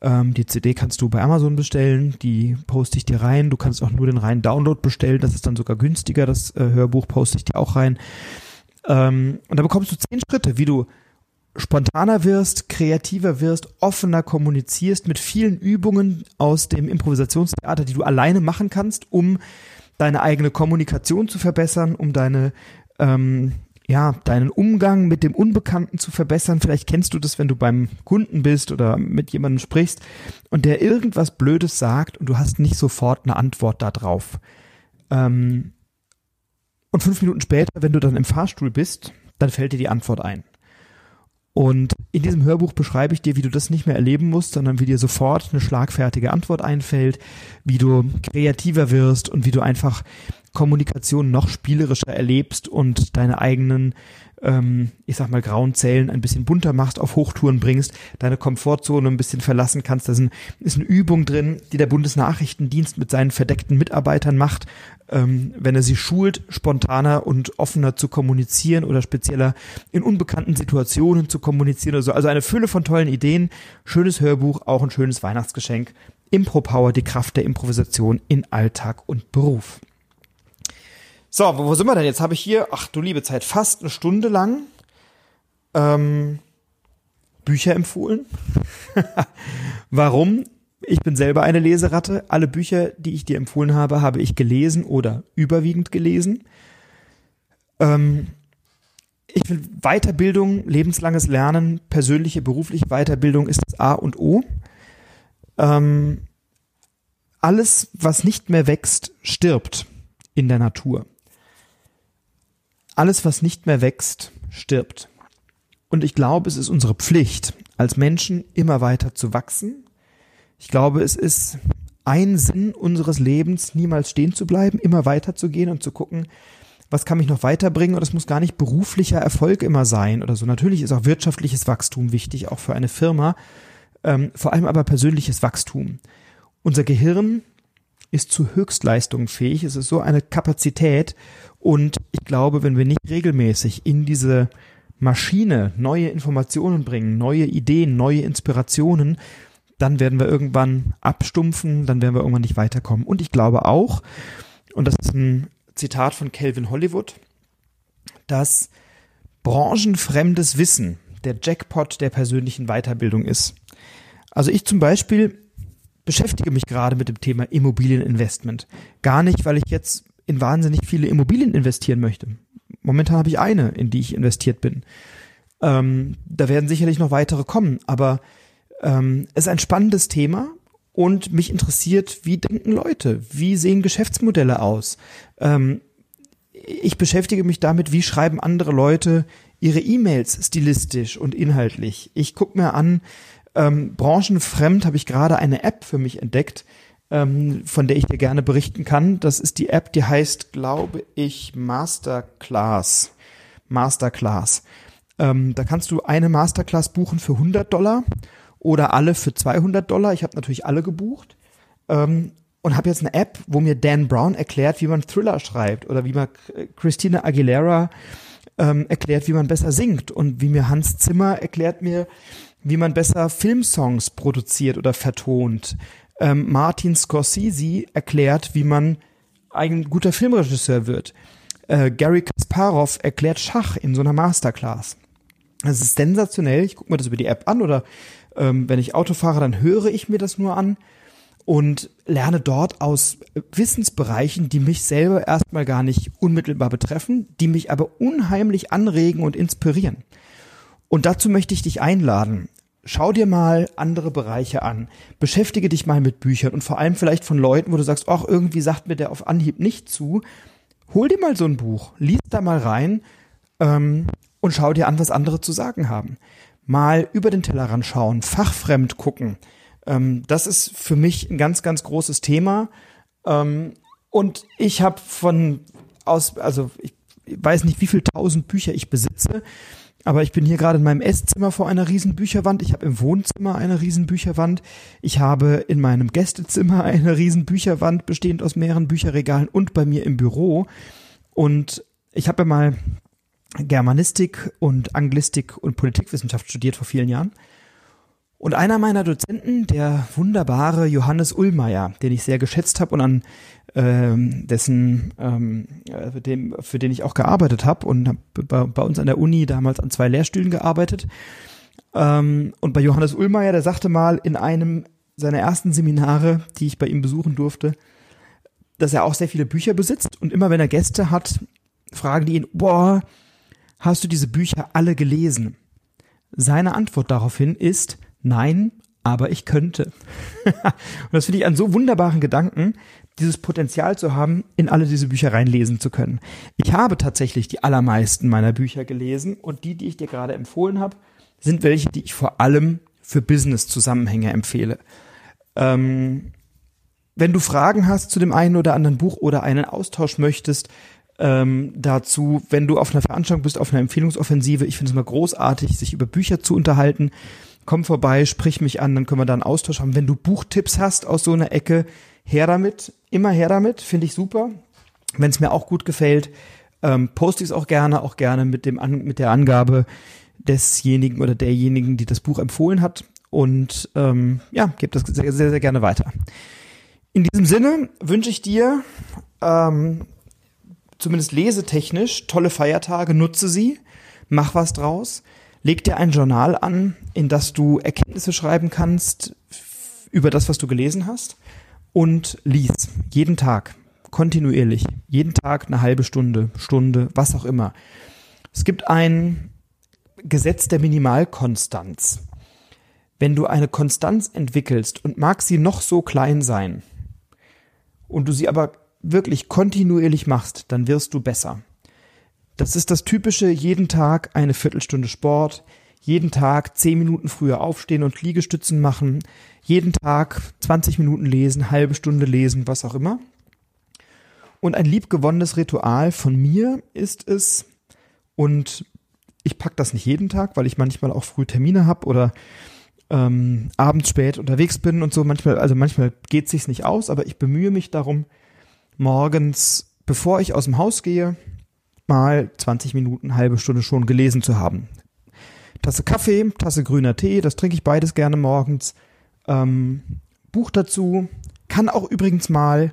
Ähm, die CD kannst du bei Amazon bestellen, die poste ich dir rein. Du kannst auch nur den reinen Download bestellen, das ist dann sogar günstiger. Das äh, Hörbuch poste ich dir auch rein. Ähm, und da bekommst du zehn Schritte, wie du spontaner wirst, kreativer wirst, offener kommunizierst mit vielen Übungen aus dem Improvisationstheater, die du alleine machen kannst, um deine eigene Kommunikation zu verbessern, um deine ähm, ja, deinen Umgang mit dem Unbekannten zu verbessern. Vielleicht kennst du das, wenn du beim Kunden bist oder mit jemandem sprichst und der irgendwas Blödes sagt und du hast nicht sofort eine Antwort darauf. Ähm, und fünf Minuten später, wenn du dann im Fahrstuhl bist, dann fällt dir die Antwort ein. Und in diesem Hörbuch beschreibe ich dir, wie du das nicht mehr erleben musst, sondern wie dir sofort eine schlagfertige Antwort einfällt, wie du kreativer wirst und wie du einfach Kommunikation noch spielerischer erlebst und deine eigenen, ähm, ich sag mal, grauen Zellen ein bisschen bunter machst, auf Hochtouren bringst, deine Komfortzone ein bisschen verlassen kannst. Da ist, eine Übung drin, die der Bundesnachrichtendienst mit seinen verdeckten Mitarbeitern macht, ähm, wenn er sie schult, spontaner und offener zu kommunizieren oder spezieller in unbekannten Situationen zu kommunizieren oder so. Also eine Fülle von tollen Ideen, schönes Hörbuch, auch ein schönes Weihnachtsgeschenk. Impro Power, die Kraft der Improvisation in Alltag und Beruf. So, wo, wo sind wir denn? Jetzt habe ich hier, ach du liebe Zeit, fast eine Stunde lang ähm, Bücher empfohlen. Warum? Ich bin selber eine Leseratte. Alle Bücher, die ich dir empfohlen habe, habe ich gelesen oder überwiegend gelesen. Ähm, ich finde Weiterbildung, lebenslanges Lernen, persönliche, berufliche Weiterbildung ist das A und O. Ähm, alles, was nicht mehr wächst, stirbt in der Natur alles, was nicht mehr wächst, stirbt. Und ich glaube, es ist unsere Pflicht, als Menschen immer weiter zu wachsen. Ich glaube, es ist ein Sinn unseres Lebens, niemals stehen zu bleiben, immer weiter zu gehen und zu gucken, was kann mich noch weiterbringen? Und es muss gar nicht beruflicher Erfolg immer sein oder so. Natürlich ist auch wirtschaftliches Wachstum wichtig, auch für eine Firma, ähm, vor allem aber persönliches Wachstum. Unser Gehirn ist zu Höchstleistungen fähig. Es ist so eine Kapazität und ich glaube, wenn wir nicht regelmäßig in diese Maschine neue Informationen bringen, neue Ideen, neue Inspirationen, dann werden wir irgendwann abstumpfen, dann werden wir irgendwann nicht weiterkommen. Und ich glaube auch, und das ist ein Zitat von Calvin Hollywood, dass branchenfremdes Wissen der Jackpot der persönlichen Weiterbildung ist. Also ich zum Beispiel beschäftige mich gerade mit dem Thema Immobilieninvestment. Gar nicht, weil ich jetzt in wahnsinnig viele Immobilien investieren möchte. Momentan habe ich eine, in die ich investiert bin. Ähm, da werden sicherlich noch weitere kommen, aber ähm, es ist ein spannendes Thema und mich interessiert, wie denken Leute, wie sehen Geschäftsmodelle aus. Ähm, ich beschäftige mich damit, wie schreiben andere Leute ihre E-Mails stilistisch und inhaltlich. Ich gucke mir an, ähm, branchenfremd habe ich gerade eine App für mich entdeckt, ähm, von der ich dir gerne berichten kann. Das ist die App, die heißt, glaube ich, Masterclass. Masterclass. Ähm, da kannst du eine Masterclass buchen für 100 Dollar oder alle für 200 Dollar. Ich habe natürlich alle gebucht ähm, und habe jetzt eine App, wo mir Dan Brown erklärt, wie man Thriller schreibt oder wie man Christina Aguilera ähm, erklärt, wie man besser singt und wie mir Hans Zimmer erklärt mir, wie man besser Filmsongs produziert oder vertont. Ähm, Martin Scorsese erklärt, wie man ein guter Filmregisseur wird. Äh, Gary Kasparov erklärt Schach in so einer Masterclass. Das ist sensationell. Ich gucke mir das über die App an oder ähm, wenn ich Auto fahre, dann höre ich mir das nur an und lerne dort aus Wissensbereichen, die mich selber erstmal gar nicht unmittelbar betreffen, die mich aber unheimlich anregen und inspirieren. Und dazu möchte ich dich einladen. Schau dir mal andere Bereiche an. Beschäftige dich mal mit Büchern und vor allem vielleicht von Leuten, wo du sagst, ach, irgendwie sagt mir der auf Anhieb nicht zu. Hol dir mal so ein Buch, lies da mal rein ähm, und schau dir an, was andere zu sagen haben. Mal über den Tellerrand schauen, fachfremd gucken. Ähm, das ist für mich ein ganz, ganz großes Thema. Ähm, und ich habe von aus, also ich weiß nicht, wie viel tausend Bücher ich besitze, aber ich bin hier gerade in meinem Esszimmer vor einer riesen Bücherwand. Ich habe im Wohnzimmer eine riesen Bücherwand. Ich habe in meinem Gästezimmer eine riesen Bücherwand, bestehend aus mehreren Bücherregalen und bei mir im Büro. Und ich habe ja mal Germanistik und Anglistik und Politikwissenschaft studiert vor vielen Jahren. Und einer meiner Dozenten, der wunderbare Johannes Ullmeier, den ich sehr geschätzt habe und an ähm, dessen, ähm, äh, dem, für den ich auch gearbeitet habe und hab bei, bei, uns an der Uni damals an zwei Lehrstühlen gearbeitet. Ähm, und bei Johannes Ullmeier, der sagte mal in einem seiner ersten Seminare, die ich bei ihm besuchen durfte, dass er auch sehr viele Bücher besitzt und immer wenn er Gäste hat, fragen die ihn, boah, hast du diese Bücher alle gelesen? Seine Antwort daraufhin ist, Nein, aber ich könnte. und das finde ich einen so wunderbaren Gedanken, dieses Potenzial zu haben, in alle diese Bücher reinlesen zu können. Ich habe tatsächlich die allermeisten meiner Bücher gelesen und die, die ich dir gerade empfohlen habe, sind welche, die ich vor allem für Business-Zusammenhänge empfehle. Ähm, wenn du Fragen hast zu dem einen oder anderen Buch oder einen Austausch möchtest, ähm, dazu, wenn du auf einer Veranstaltung bist, auf einer Empfehlungsoffensive, ich finde es immer großartig, sich über Bücher zu unterhalten komm vorbei, sprich mich an, dann können wir da einen Austausch haben. Wenn du Buchtipps hast aus so einer Ecke, her damit, immer her damit, finde ich super. Wenn es mir auch gut gefällt, ähm, poste ich es auch gerne, auch gerne mit dem An mit der Angabe desjenigen oder derjenigen, die das Buch empfohlen hat. Und ähm, ja, gebe das sehr, sehr, sehr gerne weiter. In diesem Sinne wünsche ich dir ähm, zumindest lesetechnisch tolle Feiertage, nutze sie, mach was draus. Leg dir ein Journal an, in das du Erkenntnisse schreiben kannst über das, was du gelesen hast und lies jeden Tag, kontinuierlich, jeden Tag eine halbe Stunde, Stunde, was auch immer. Es gibt ein Gesetz der Minimalkonstanz. Wenn du eine Konstanz entwickelst und mag sie noch so klein sein und du sie aber wirklich kontinuierlich machst, dann wirst du besser. Das ist das typische jeden Tag eine Viertelstunde Sport, jeden Tag zehn Minuten früher aufstehen und Liegestützen machen, jeden Tag 20 Minuten lesen, halbe Stunde lesen, was auch immer. Und ein liebgewonnenes Ritual von mir ist es, und ich pack das nicht jeden Tag, weil ich manchmal auch früh Termine habe oder ähm, abends spät unterwegs bin und so. Manchmal, also manchmal geht sich's nicht aus, aber ich bemühe mich darum, morgens, bevor ich aus dem Haus gehe, mal 20 Minuten, halbe Stunde schon gelesen zu haben. Tasse Kaffee, Tasse grüner Tee, das trinke ich beides gerne morgens. Ähm, Buch dazu. Kann auch übrigens mal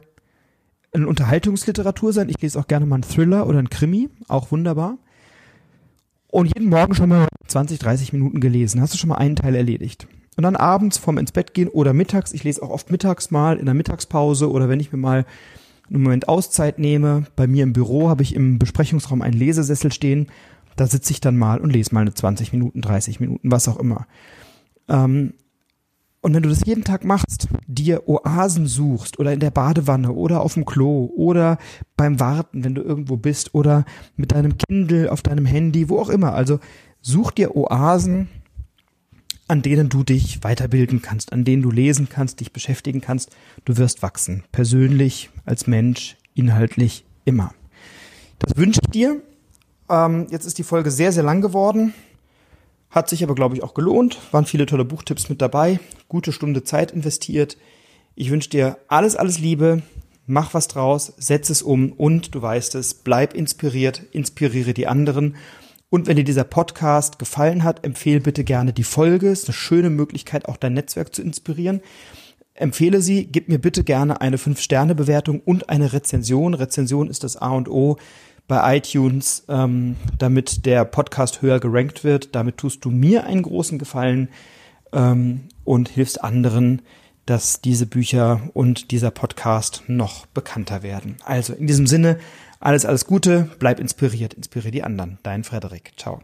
eine Unterhaltungsliteratur sein. Ich lese auch gerne mal einen Thriller oder einen Krimi, auch wunderbar. Und jeden Morgen schon mal 20, 30 Minuten gelesen. Hast du schon mal einen Teil erledigt. Und dann abends vorm ins Bett gehen oder mittags. Ich lese auch oft mittags mal in der Mittagspause oder wenn ich mir mal einen Moment Auszeit nehme. Bei mir im Büro habe ich im Besprechungsraum einen Lesesessel stehen. Da sitze ich dann mal und lese mal eine 20 Minuten, 30 Minuten, was auch immer. Ähm, und wenn du das jeden Tag machst, dir Oasen suchst oder in der Badewanne oder auf dem Klo oder beim Warten, wenn du irgendwo bist oder mit deinem Kindle auf deinem Handy, wo auch immer. Also such dir Oasen, an denen du dich weiterbilden kannst, an denen du lesen kannst, dich beschäftigen kannst. Du wirst wachsen. Persönlich, als Mensch, inhaltlich, immer. Das wünsche ich dir. Ähm, jetzt ist die Folge sehr, sehr lang geworden. Hat sich aber, glaube ich, auch gelohnt. Waren viele tolle Buchtipps mit dabei. Gute Stunde Zeit investiert. Ich wünsche dir alles, alles Liebe. Mach was draus, setz es um und du weißt es, bleib inspiriert, inspiriere die anderen. Und wenn dir dieser Podcast gefallen hat, empfehle bitte gerne die Folge. Ist eine schöne Möglichkeit, auch dein Netzwerk zu inspirieren. Empfehle sie, gib mir bitte gerne eine 5-Sterne-Bewertung und eine Rezension. Rezension ist das A und O bei iTunes, ähm, damit der Podcast höher gerankt wird. Damit tust du mir einen großen Gefallen ähm, und hilfst anderen, dass diese Bücher und dieser Podcast noch bekannter werden. Also in diesem Sinne, alles, alles Gute, bleib inspiriert, inspiriere die anderen. Dein Frederik. Ciao.